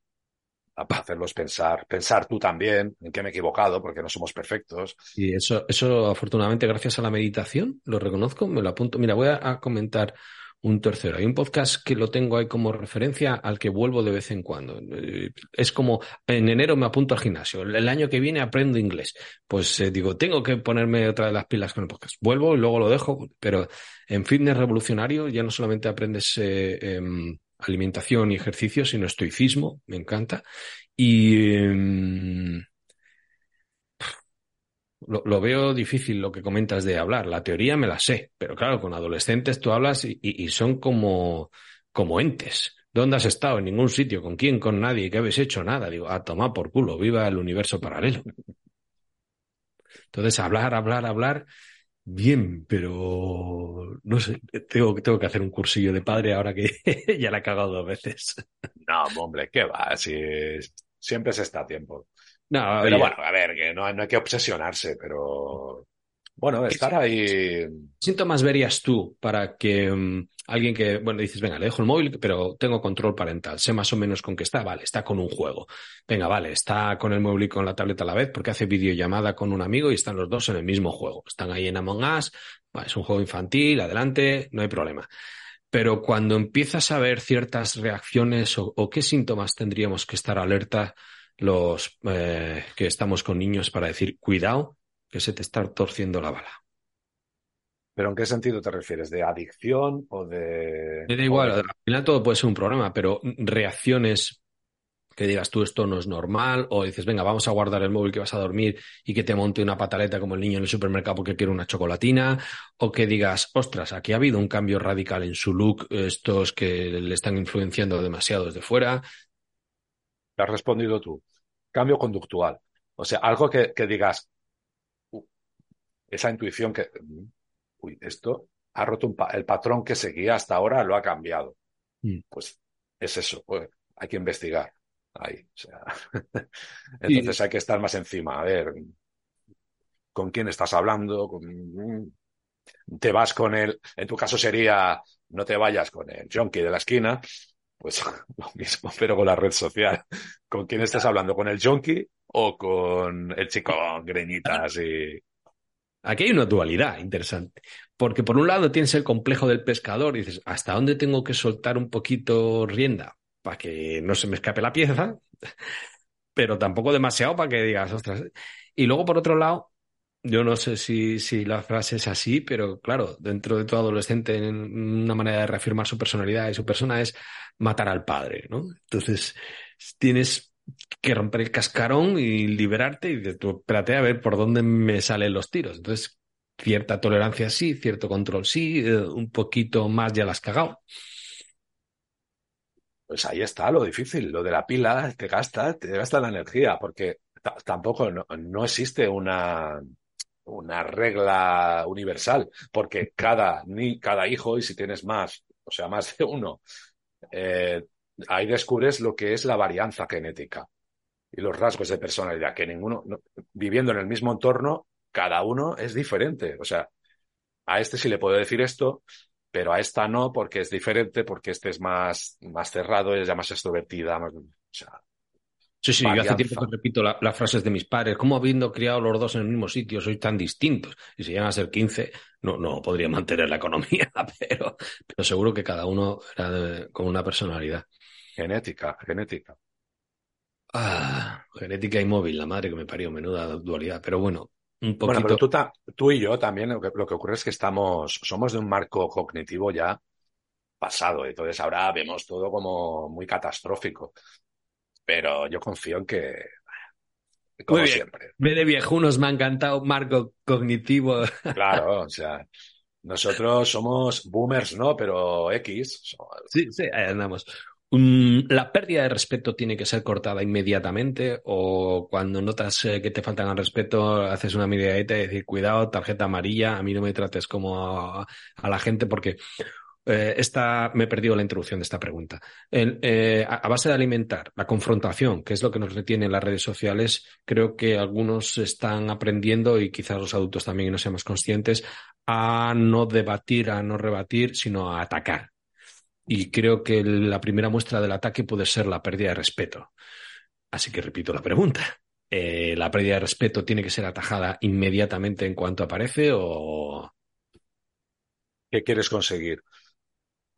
hacerlos pensar, pensar tú también en qué me he equivocado, porque no somos perfectos. Y eso, eso afortunadamente, gracias a la meditación, lo reconozco, me lo apunto. Mira, voy a comentar un tercero. Hay un podcast que lo tengo ahí como referencia al que vuelvo de vez en cuando. Eh, es como en enero me apunto al gimnasio, el año que viene aprendo inglés. Pues eh, digo, tengo que ponerme otra de las pilas con el podcast. Vuelvo y luego lo dejo, pero en fitness revolucionario ya no solamente aprendes eh, em, alimentación y ejercicio, sino estoicismo, me encanta. Y em, lo, veo difícil lo que comentas de hablar. La teoría me la sé, pero claro, con adolescentes tú hablas y, son como, como entes. ¿Dónde has estado? En ningún sitio. ¿Con quién? Con nadie. ¿Qué habéis hecho? Nada. Digo, a tomar por culo. Viva el universo paralelo. Entonces, hablar, hablar, hablar. Bien, pero no sé, tengo, tengo que hacer un cursillo de padre ahora que [laughs] ya la he cagado dos veces. No, hombre, ¿qué va? Si siempre se está a tiempo. No, pero bueno, a ver, que no, no hay que obsesionarse, pero Bueno, estar ahí. ¿Qué síntomas verías tú para que mm, alguien que, bueno, dices, venga, le dejo el móvil, pero tengo control parental, sé más o menos con qué está, vale, está con un juego. Venga, vale, está con el móvil y con la tableta a la vez porque hace videollamada con un amigo y están los dos en el mismo juego. Están ahí en Among Us, es un juego infantil, adelante, no hay problema. Pero cuando empiezas a ver ciertas reacciones o, qué síntomas tendríamos que estar alerta los eh, que estamos con niños para decir, cuidado, que se te está torciendo la bala. ¿Pero en qué sentido te refieres? ¿De adicción o de...? Me da igual, al final todo puede ser un problema, pero reacciones que digas tú esto no es normal, o dices, venga, vamos a guardar el móvil que vas a dormir y que te monte una pataleta como el niño en el supermercado porque quiere una chocolatina, o que digas, ostras, aquí ha habido un cambio radical en su look, estos que le están influenciando demasiado desde fuera. Te has respondido tú. Cambio conductual. O sea, algo que, que digas, esa intuición que, uy, esto ha roto un el patrón que seguía hasta ahora, lo ha cambiado. Mm. Pues es eso, pues, hay que investigar ahí. O sea, [laughs] entonces hay que estar más encima, a ver con quién estás hablando, con... te vas con él, en tu caso sería no te vayas con el junkie de la esquina, pues [laughs] lo mismo, pero con la red social. ¿Con quién estás hablando? ¿Con el junkie o con el chico greñitas y Aquí hay una dualidad interesante, porque por un lado tienes el complejo del pescador y dices, ¿hasta dónde tengo que soltar un poquito rienda para que no se me escape la pieza? [laughs] Pero tampoco demasiado para que digas, ostras. Y luego, por otro lado, yo no sé si, si la frase es así, pero claro, dentro de todo adolescente, una manera de reafirmar su personalidad y su persona es matar al padre, ¿no? Entonces, tienes que romper el cascarón y liberarte y de tu espérate a ver por dónde me salen los tiros. Entonces, cierta tolerancia sí, cierto control sí, eh, un poquito más ya la has cagado. Pues ahí está lo difícil, lo de la pila te gasta, te gasta la energía, porque tampoco no, existe una, una regla universal, porque cada, ni, cada hijo, y si tienes más, o sea, más de uno, eh, ahí descubres lo que es la varianza genética y los rasgos de personalidad, que ninguno, viviendo en el mismo entorno, cada uno es diferente. O sea, a este sí le puedo decir esto, pero a esta no, porque es diferente, porque este es más, más cerrado, ella más extrovertida, más, o sea, Sí, sí, yo hace tiempo que repito las frases de mis padres. ¿Cómo habiendo criado los dos en el mismo sitio sois tan distintos? Y si llegan a ser 15, no, no podría mantener la economía, [laughs] pero, pero seguro que cada uno era con una personalidad. Genética, genética. Ah, genética y móvil, la madre que me parió, menuda dualidad. Pero bueno, un poquito. Bueno, pero tú, y yo también lo que, lo que ocurre es que estamos, somos de un marco cognitivo ya pasado, entonces ahora vemos todo como muy catastrófico. Pero yo confío en que como siempre. Me de viejunos me ha encantado marco cognitivo. [laughs] Claro, o sea, nosotros somos boomers, ¿no? Pero X. Sí, sí, ahí andamos. ¿La pérdida de respeto tiene que ser cortada inmediatamente o cuando notas eh, que te faltan al respeto haces una miradita y decir, cuidado, tarjeta amarilla, a mí no me trates como a, la gente porque eh, esta, me he perdido la introducción de esta pregunta. Eh, a, base de alimentar la confrontación, que es lo que nos retiene en las redes sociales, creo que algunos están aprendiendo y quizás los adultos también no seamos conscientes a no debatir, a no rebatir, sino a atacar y creo que la primera muestra del ataque puede ser la pérdida de respeto. Así que repito la pregunta. Eh, ¿La pérdida de respeto tiene que ser atajada inmediatamente en cuanto aparece o...? ¿Qué quieres conseguir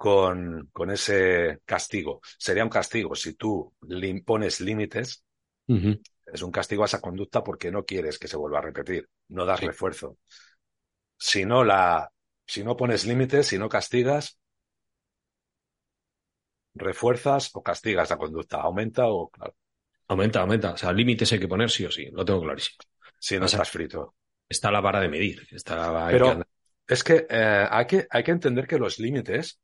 con, con ese castigo? Sería un castigo si tú le impones límites. Es un castigo a esa conducta porque no quieres que se vuelva a repetir. No das refuerzo. Si no la, si no pones límites, si no castigas, refuerzas o castigas la conducta, aumenta o claro. Aumenta, aumenta. O sea, límites hay que poner sí o sí, lo tengo clarísimo. Si no estás frito. Está la vara de medir. Está Pero es que, eh, hay que hay que entender que los límites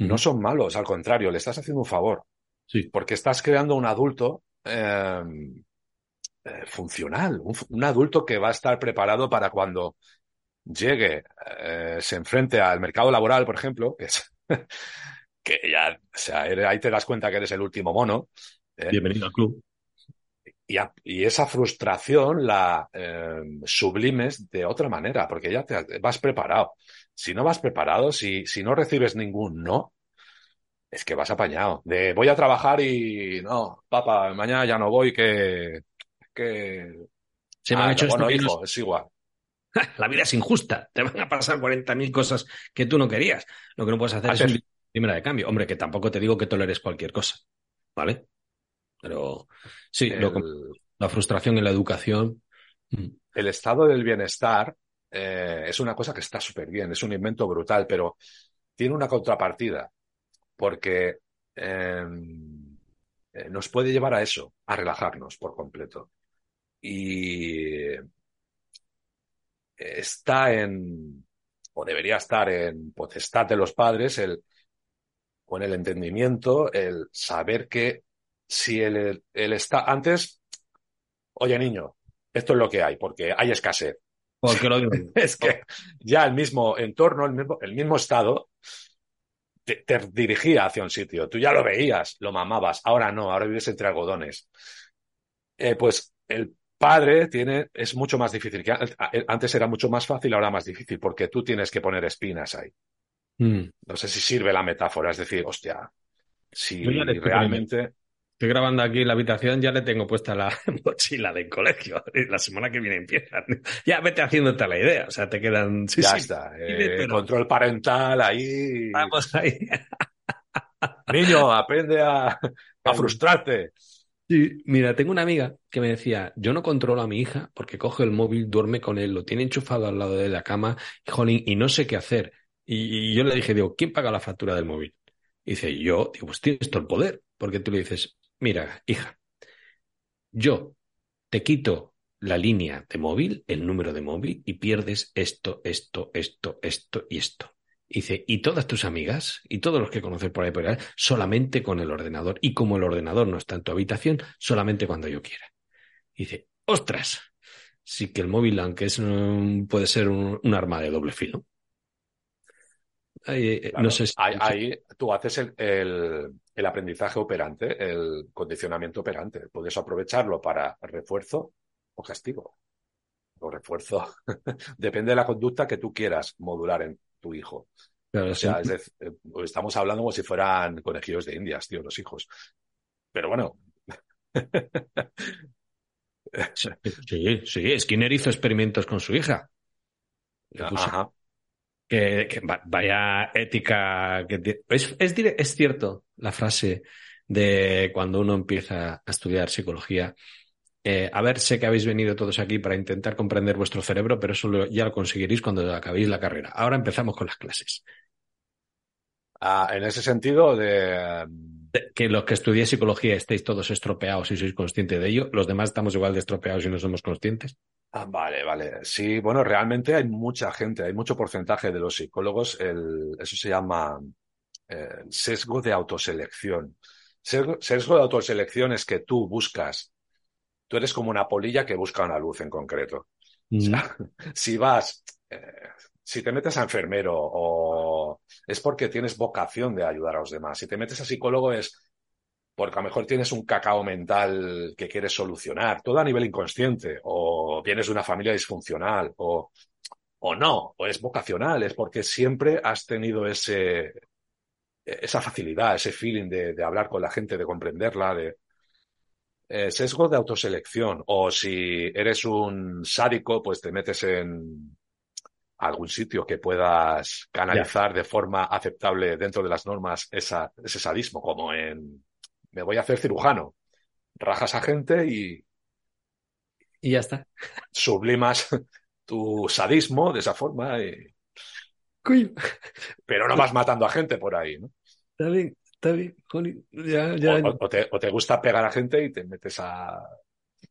no son malos, al contrario, le estás haciendo un favor. Sí. Porque estás creando un adulto eh, eh, funcional, un, adulto que va a estar preparado para cuando llegue, se enfrente al mercado laboral, por ejemplo, es, [laughs] que ya, o sea, ahí te das cuenta que eres el último mono. ¿eh? Bienvenido al club. Y, esa frustración la eh, sublimes de otra manera, porque ya te vas preparado. Si no vas preparado, si, si no recibes ningún no, es que vas apañado. De voy a trabajar y no, papá, mañana ya no voy, que. que... Se me ha hecho bueno, hijo, es igual. [laughs] La vida es injusta. Te van a pasar 40.000 cosas que tú no querías. Lo que no puedes hacer es un primera de cambio. Hombre, que tampoco te digo que toleres cualquier cosa. ¿Vale? Pero sí, la frustración en la educación. Mm. El estado del bienestar eh, es una cosa que está súper bien, es un invento brutal, pero tiene una contrapartida porque em, eh, nos puede llevar a eso, a relajarnos por completo. Y está en, o debería estar en potestad de los padres, el, con el entendimiento, el saber que si él, está antes, oye niño, esto es lo que hay, porque hay escasez. Porque lo [laughs] es que ya el mismo entorno, el mismo, el mismo estado, te, dirigía hacia un sitio. Tú ya lo veías, lo mamabas. Ahora no, ahora vives entre algodones. Eh, pues el padre tiene, es mucho más difícil. Que antes era mucho más fácil, ahora más difícil, porque tú tienes que poner espinas ahí. Mm. No sé si sirve la metáfora, es decir, hostia, si realmente. Estoy grabando aquí en la habitación, ya le tengo puesta la [laughs] mochila del colegio. La semana que viene empieza. [laughs] Ya vete haciéndote la idea. O sea, te quedan. ya está. Eh, control parental ahí. Vamos ahí. [laughs] Niño, aprende a, a frustrarte. Sí, mira, tengo una amiga que me decía, yo no controlo a mi hija porque coge el móvil, duerme con él, lo tiene enchufado al lado de la cama, y, y no sé qué hacer. Y, y, yo le dije, digo, ¿quién paga la factura del móvil? Y dice, yo, digo, pues tienes todo el poder, porque tú le dices, mira, hija, yo te quito la línea de móvil, el número de móvil, y pierdes esto, esto, esto, esto y esto. dice, y todas tus amigas y todos los que conoces por ahí por ahí, solamente con el ordenador. Y como el ordenador no está en tu habitación, solamente cuando yo quiera. dice, ostras, sí que el móvil, aunque es puede ser un, arma de doble filo. Eh, no sé ahí, tú haces el, el aprendizaje operante, el condicionamiento operante. Puedes aprovecharlo para refuerzo o castigo. O refuerzo. [laughs] Depende de la conducta que tú quieras modular en tu hijo. o sea, eh, estamos hablando como si fueran conejillos de indias, tío, los hijos. Pero bueno. [laughs] sí, sí, Skinner hizo experimentos con su hija. Ajá que, vaya ética que es, es, cierto la frase de cuando uno empieza a estudiar psicología. Eh, a ver, sé que habéis venido todos aquí para intentar comprender vuestro cerebro, pero eso ya lo conseguiréis cuando acabéis la carrera. Ahora empezamos con las clases. Ah, en ese sentido de... Que los que estudiéis psicología estéis todos estropeados y sois conscientes de ello, los demás estamos igual de estropeados y no somos conscientes. Ah, vale, vale. Sí, bueno, realmente hay mucha gente, hay mucho porcentaje de los psicólogos, el, eso se llama eh, sesgo de autoselección. Sesgo, de autoselección es que tú buscas, tú eres como una polilla que busca una luz en concreto. [laughs] si vas, eh, si te metes a enfermero o es porque tienes vocación de ayudar a los demás. Si te metes a psicólogo es porque a lo mejor tienes un cacao mental que quieres solucionar, todo a nivel inconsciente, o vienes de una familia disfuncional, o, o no, o es vocacional, es porque siempre has tenido ese, esa facilidad, ese feeling de, hablar con la gente, de comprenderla, de eh, sesgo de autoselección, o si eres un sádico, pues te metes en algún sitio que puedas canalizar de forma aceptable dentro de las normas ese sadismo, como en me voy a hacer cirujano. Rajas a gente y... Y ya está. Sublimas tu sadismo de esa forma y... Pero no vas matando a gente por ahí, ¿no? Está bien, está bien. Ya, ya, o, te, gusta pegar a gente y te metes a,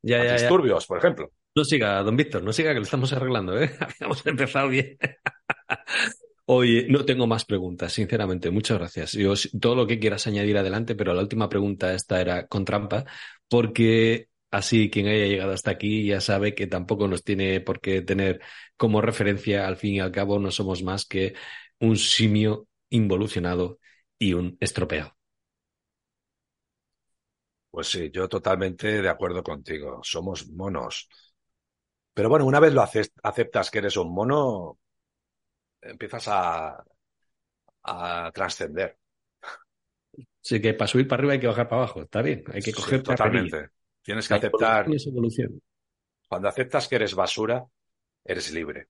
ya, disturbios, por ejemplo. No siga, don Víctor, no siga que lo estamos arreglando, ¿eh? [laughs] Habíamos empezado bien. [laughs] Oye, no tengo más preguntas, sinceramente. Muchas gracias. Yo, todo lo que quieras añadir adelante, pero la última pregunta esta era con trampa, porque así quien haya llegado hasta aquí ya sabe que tampoco nos tiene por qué tener como referencia, al fin y al cabo, no somos más que un simio involucionado y un estropeado. Pues sí, yo totalmente de acuerdo contigo. Somos monos. Pero bueno, una vez lo aceptas que eres un mono, empiezas a, a trascender. Sí, que para subir para arriba hay que bajar para abajo. Está bien, hay que coger. totalmente. Tienes que aceptar. Cuando aceptas que eres basura, eres libre.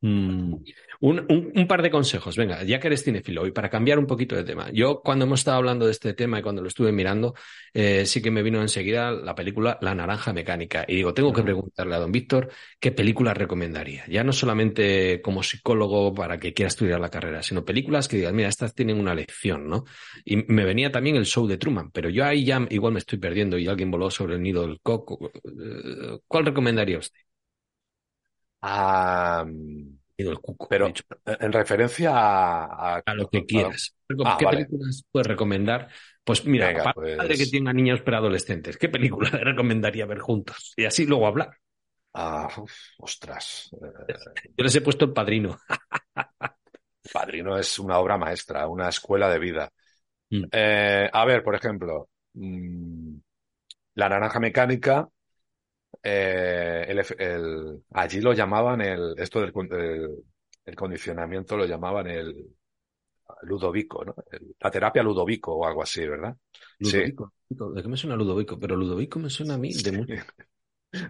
Mm. Un, par de consejos, venga, ya que eres cinefilo y para cambiar un poquito de tema. Yo cuando hemos estado hablando de este tema y cuando lo estuve mirando, eh, sí que me vino enseguida la película La Naranja Mecánica. Y digo, tengo que preguntarle a don Víctor qué película recomendaría. Ya no solamente como psicólogo para que quiera estudiar la carrera, sino películas que digan, mira, estas tienen una lección, ¿no? Y me venía también el show de Truman, pero yo ahí ya igual me estoy perdiendo y alguien voló sobre el nido del coco. Eh, ¿Cuál recomendaría usted? Ah, el cuco, pero en referencia a, a, lo que quieras. Ah, ¿Qué películas puedes recomendar? Pues mira, para pues... padre que tenga niños preadolescentes, ¿qué película le [laughs] recomendaría ver juntos? Y así luego hablar. Ah, ostras. Yo les he puesto el padrino. padrino es una obra maestra, una escuela de vida. Mm. Eh, a ver, por ejemplo, mm, La Naranja Mecánica eh, el, allí lo llamaban el, esto del el, condicionamiento lo llamaban el Ludovico, ¿no? la terapia Ludovico o algo así, ¿verdad? Ludovico. ¿De qué me suena Ludovico? Pero Ludovico me suena a mí de mucho.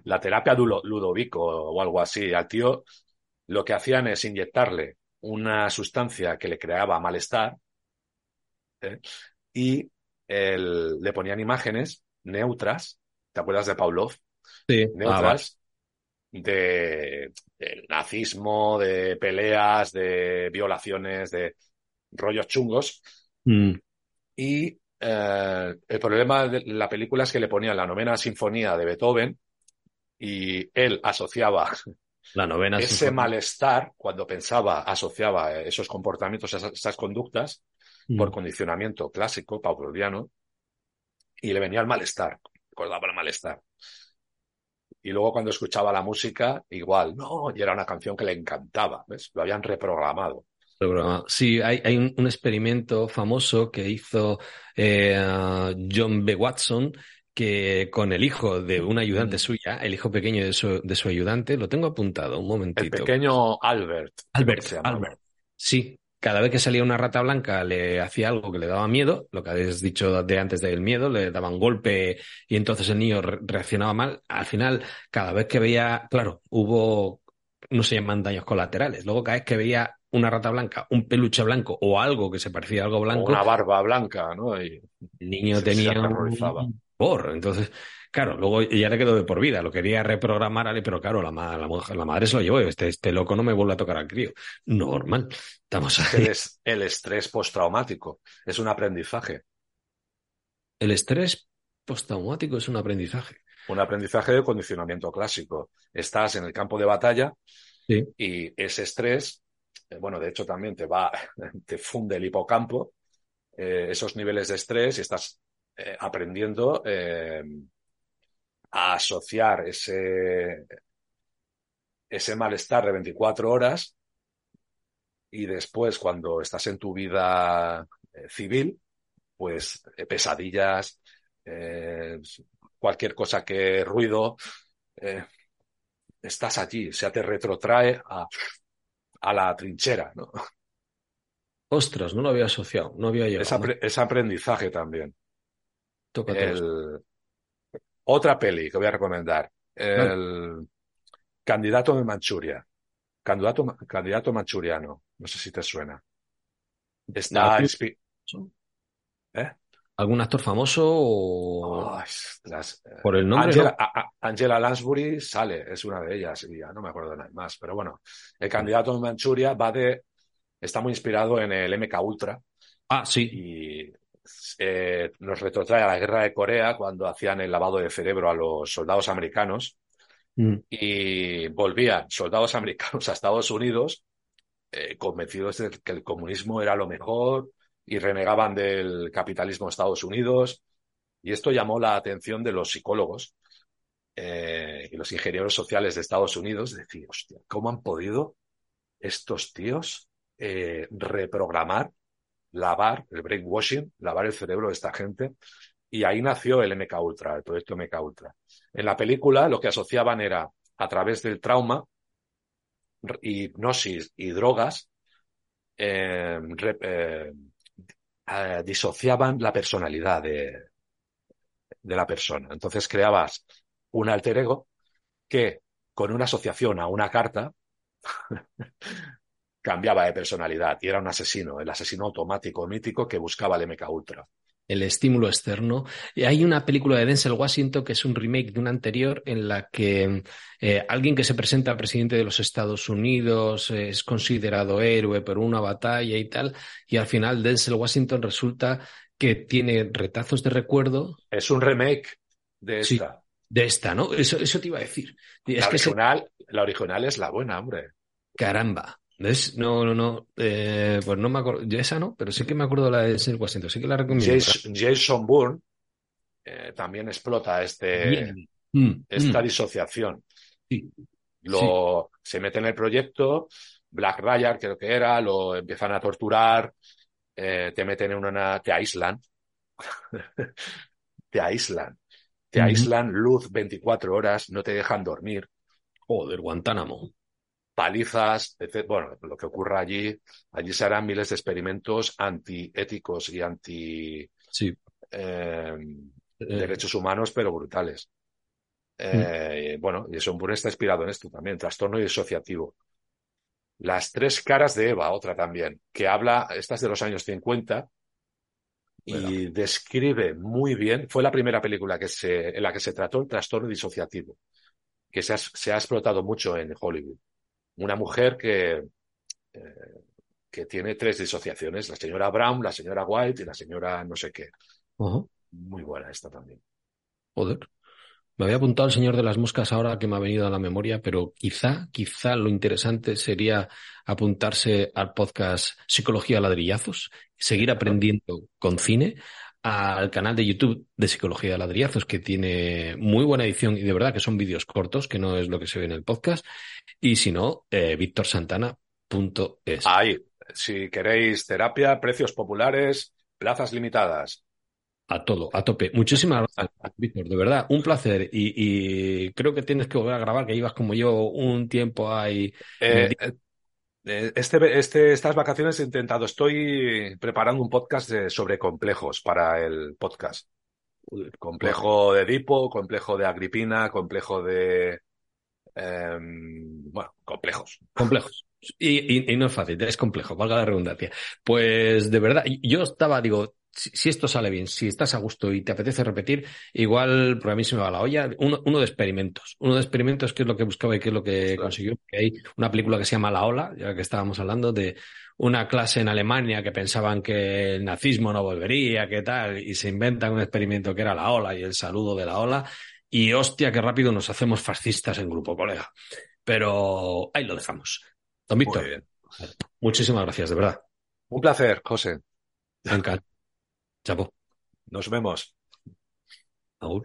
La terapia Ludovico o algo así. Al tío lo que hacían es inyectarle una sustancia que le creaba malestar ¿eh? y le ponían imágenes neutras. ¿Te acuerdas de Pavlov? Sí. neutras ah, de, nazismo, de peleas, de violaciones, de rollos chungos. Mm. Y eh, el problema de la película es que le ponían la novena sinfonía de Beethoven y él asociaba la novena ese malestar cuando pensaba, asociaba esos comportamientos, esas, conductas mm. por condicionamiento clásico, pavloviano, y le venía el malestar, recordaba el malestar. Y luego cuando escuchaba la música, igual, no, y era una canción que le encantaba, ¿ves? Lo habían reprogramado. Sí, hay, hay un, experimento famoso que hizo eh, John B. Watson que con el hijo de una ayudante mm. suya, el hijo pequeño de su, de su ayudante, lo tengo apuntado, un momentito. El pequeño Albert. Albert, Albert. Sí, cada vez que salía una rata blanca le hacía algo que le daba miedo, lo que habéis dicho de antes del miedo, le daban golpe y entonces el niño reaccionaba mal. Al final, cada vez que veía, claro, hubo, no se llaman daños colaterales. Luego cada vez que veía una rata blanca, un peluche blanco o algo que se parecía a algo blanco. una barba blanca, ¿no? Y el niño tenía un por. Entonces, Claro, luego ya le quedó de por vida, lo quería reprogramar, pero claro, la, la, madre se lo llevó, este, este loco no me vuelve a tocar al crío. Normal, estamos ahí. El, el estrés postraumático es un aprendizaje. El estrés postraumático es un aprendizaje. Un aprendizaje de condicionamiento clásico. Estás en el campo de batalla y ese estrés, eh, bueno, de hecho también te va, [laughs] te funde el hipocampo, eh, esos niveles de estrés y estás eh, aprendiendo a asociar ese, ese malestar de 24 horas y después cuando estás en tu vida eh, civil, pues eh, pesadillas, eh, cualquier cosa que ruido, estás allí, o sea, te retrotrae a, a la trinchera, ¿no? Ostras, no lo había asociado, no había llegado. Es, aprendizaje también. Otra peli que voy a recomendar. El Candidato de Manchuria. Candidato, candidato manchuriano. No sé si te suena. Está ¿Eh? ¿Algún actor famoso o por el nombre? Angela, Lansbury sale, es una de ellas, y ya no me acuerdo de nada más. Pero bueno, el candidato de Manchuria va de. Está muy inspirado en el MK Ultra. Ah, sí. Y eh, nos retrotrae a la guerra de Corea cuando hacían el lavado de cerebro a los soldados americanos mm. y volvían soldados [laughs] americanos a Estados Unidos eh, convencidos de que el comunismo era lo mejor y renegaban del capitalismo de Estados Unidos. Y esto llamó la atención de los psicólogos eh, y los ingenieros sociales de Estados Unidos. Decir, hostia, ¿cómo han podido estos tíos reprogramar lavar el brainwashing, lavar el cerebro de esta gente Y ahí nació el MK Ultra, el proyecto MK Ultra. En la película lo que asociaban era, a través del trauma, hipnosis y drogas, eh, eh, disociaban la personalidad de la persona. Entonces creabas un alter ego que con una asociación a una carta [laughs] cambiaba de personalidad y era un asesino, el asesino automático mítico que buscaba el MK Ultra el estímulo externo. Hay una película de Denzel Washington que es un remake de una anterior en la que eh, alguien que se presenta al presidente de los Estados Unidos es considerado héroe por una batalla y tal, y al final Denzel Washington resulta que tiene retazos de recuerdo. Es un remake de esta. de esta, ¿no? Eso, eso te iba a decir. la, original, la original es la buena, hombre. Caramba. No, no, no. Eh, pues no me acuerdo. Yo esa no, pero sí que me acuerdo la de Denzel Washington. Sí que la recomiendo. Jason, Bourne eh, también explota este, mm, esta mm. disociación. Sí, lo, Se mete en el proyecto, Black Ryder creo que era, lo empiezan a torturar, eh, te meten en una... te aíslan. [laughs] te aíslan. Te aíslan luz 24 horas, no te dejan dormir. Joder, Guantánamo palizas, etc. Bueno, lo que ocurra allí, allí se harán miles de experimentos antiéticos y anti sí. Eh, eh. derechos humanos, pero brutales. Eh, mm. Bueno, y eso está inspirado en esto también, trastorno disociativo. Las tres caras de Eva, otra también, que habla, esta es de los años 50, y describe muy bien, fue la primera película que se, en la que se trató el trastorno disociativo, que se ha explotado mucho en Hollywood una mujer que, eh, que tiene tres disociaciones, la señora Brown, la señora White y la señora no sé qué. Muy buena esta también. Joder. Me había apuntado al señor de las moscas ahora que me ha venido a la memoria, pero quizá, quizá lo interesante sería apuntarse al podcast Psicología Ladrillazos, seguir aprendiendo con cine, al canal de YouTube de Psicología de Ladrillazos, que tiene muy buena edición y de verdad que son vídeos cortos, que no es lo que se ve en el podcast. Y si no, eh, victorsantana.es. Ahí, si queréis terapia, precios populares, plazas limitadas. A todo, a tope. Muchísimas [laughs] gracias, Víctor, de verdad, un placer. Y, creo que tienes que volver a grabar, que ibas como yo un tiempo ahí. Eh, este, este, estas vacaciones he intentado, estoy preparando un podcast sobre complejos para el podcast. Complejo de Edipo, complejo de Agripina, complejo de... Em, bueno, complejos. Complejos. Y, y, no es fácil, es complejo, valga la redundancia. Pues de verdad, yo estaba, digo, si, esto sale bien, si estás a gusto y te apetece repetir, igual para mí se me va la olla. Uno, uno, de experimentos. Uno de experimentos, que es lo que buscaba y que es lo que consiguió. Que hay una película que se llama La Ola, ya que estábamos hablando, de una clase en Alemania que pensaban que el nazismo no volvería, que tal, y se inventan un experimento que era la ola y el saludo de la ola. Y hostia, qué rápido nos hacemos fascistas en grupo, colega. Pero ahí lo dejamos. Don Víctor, muchísimas gracias, de verdad. Un placer, José. Me encanta. Chapo. Nos vemos. Aún.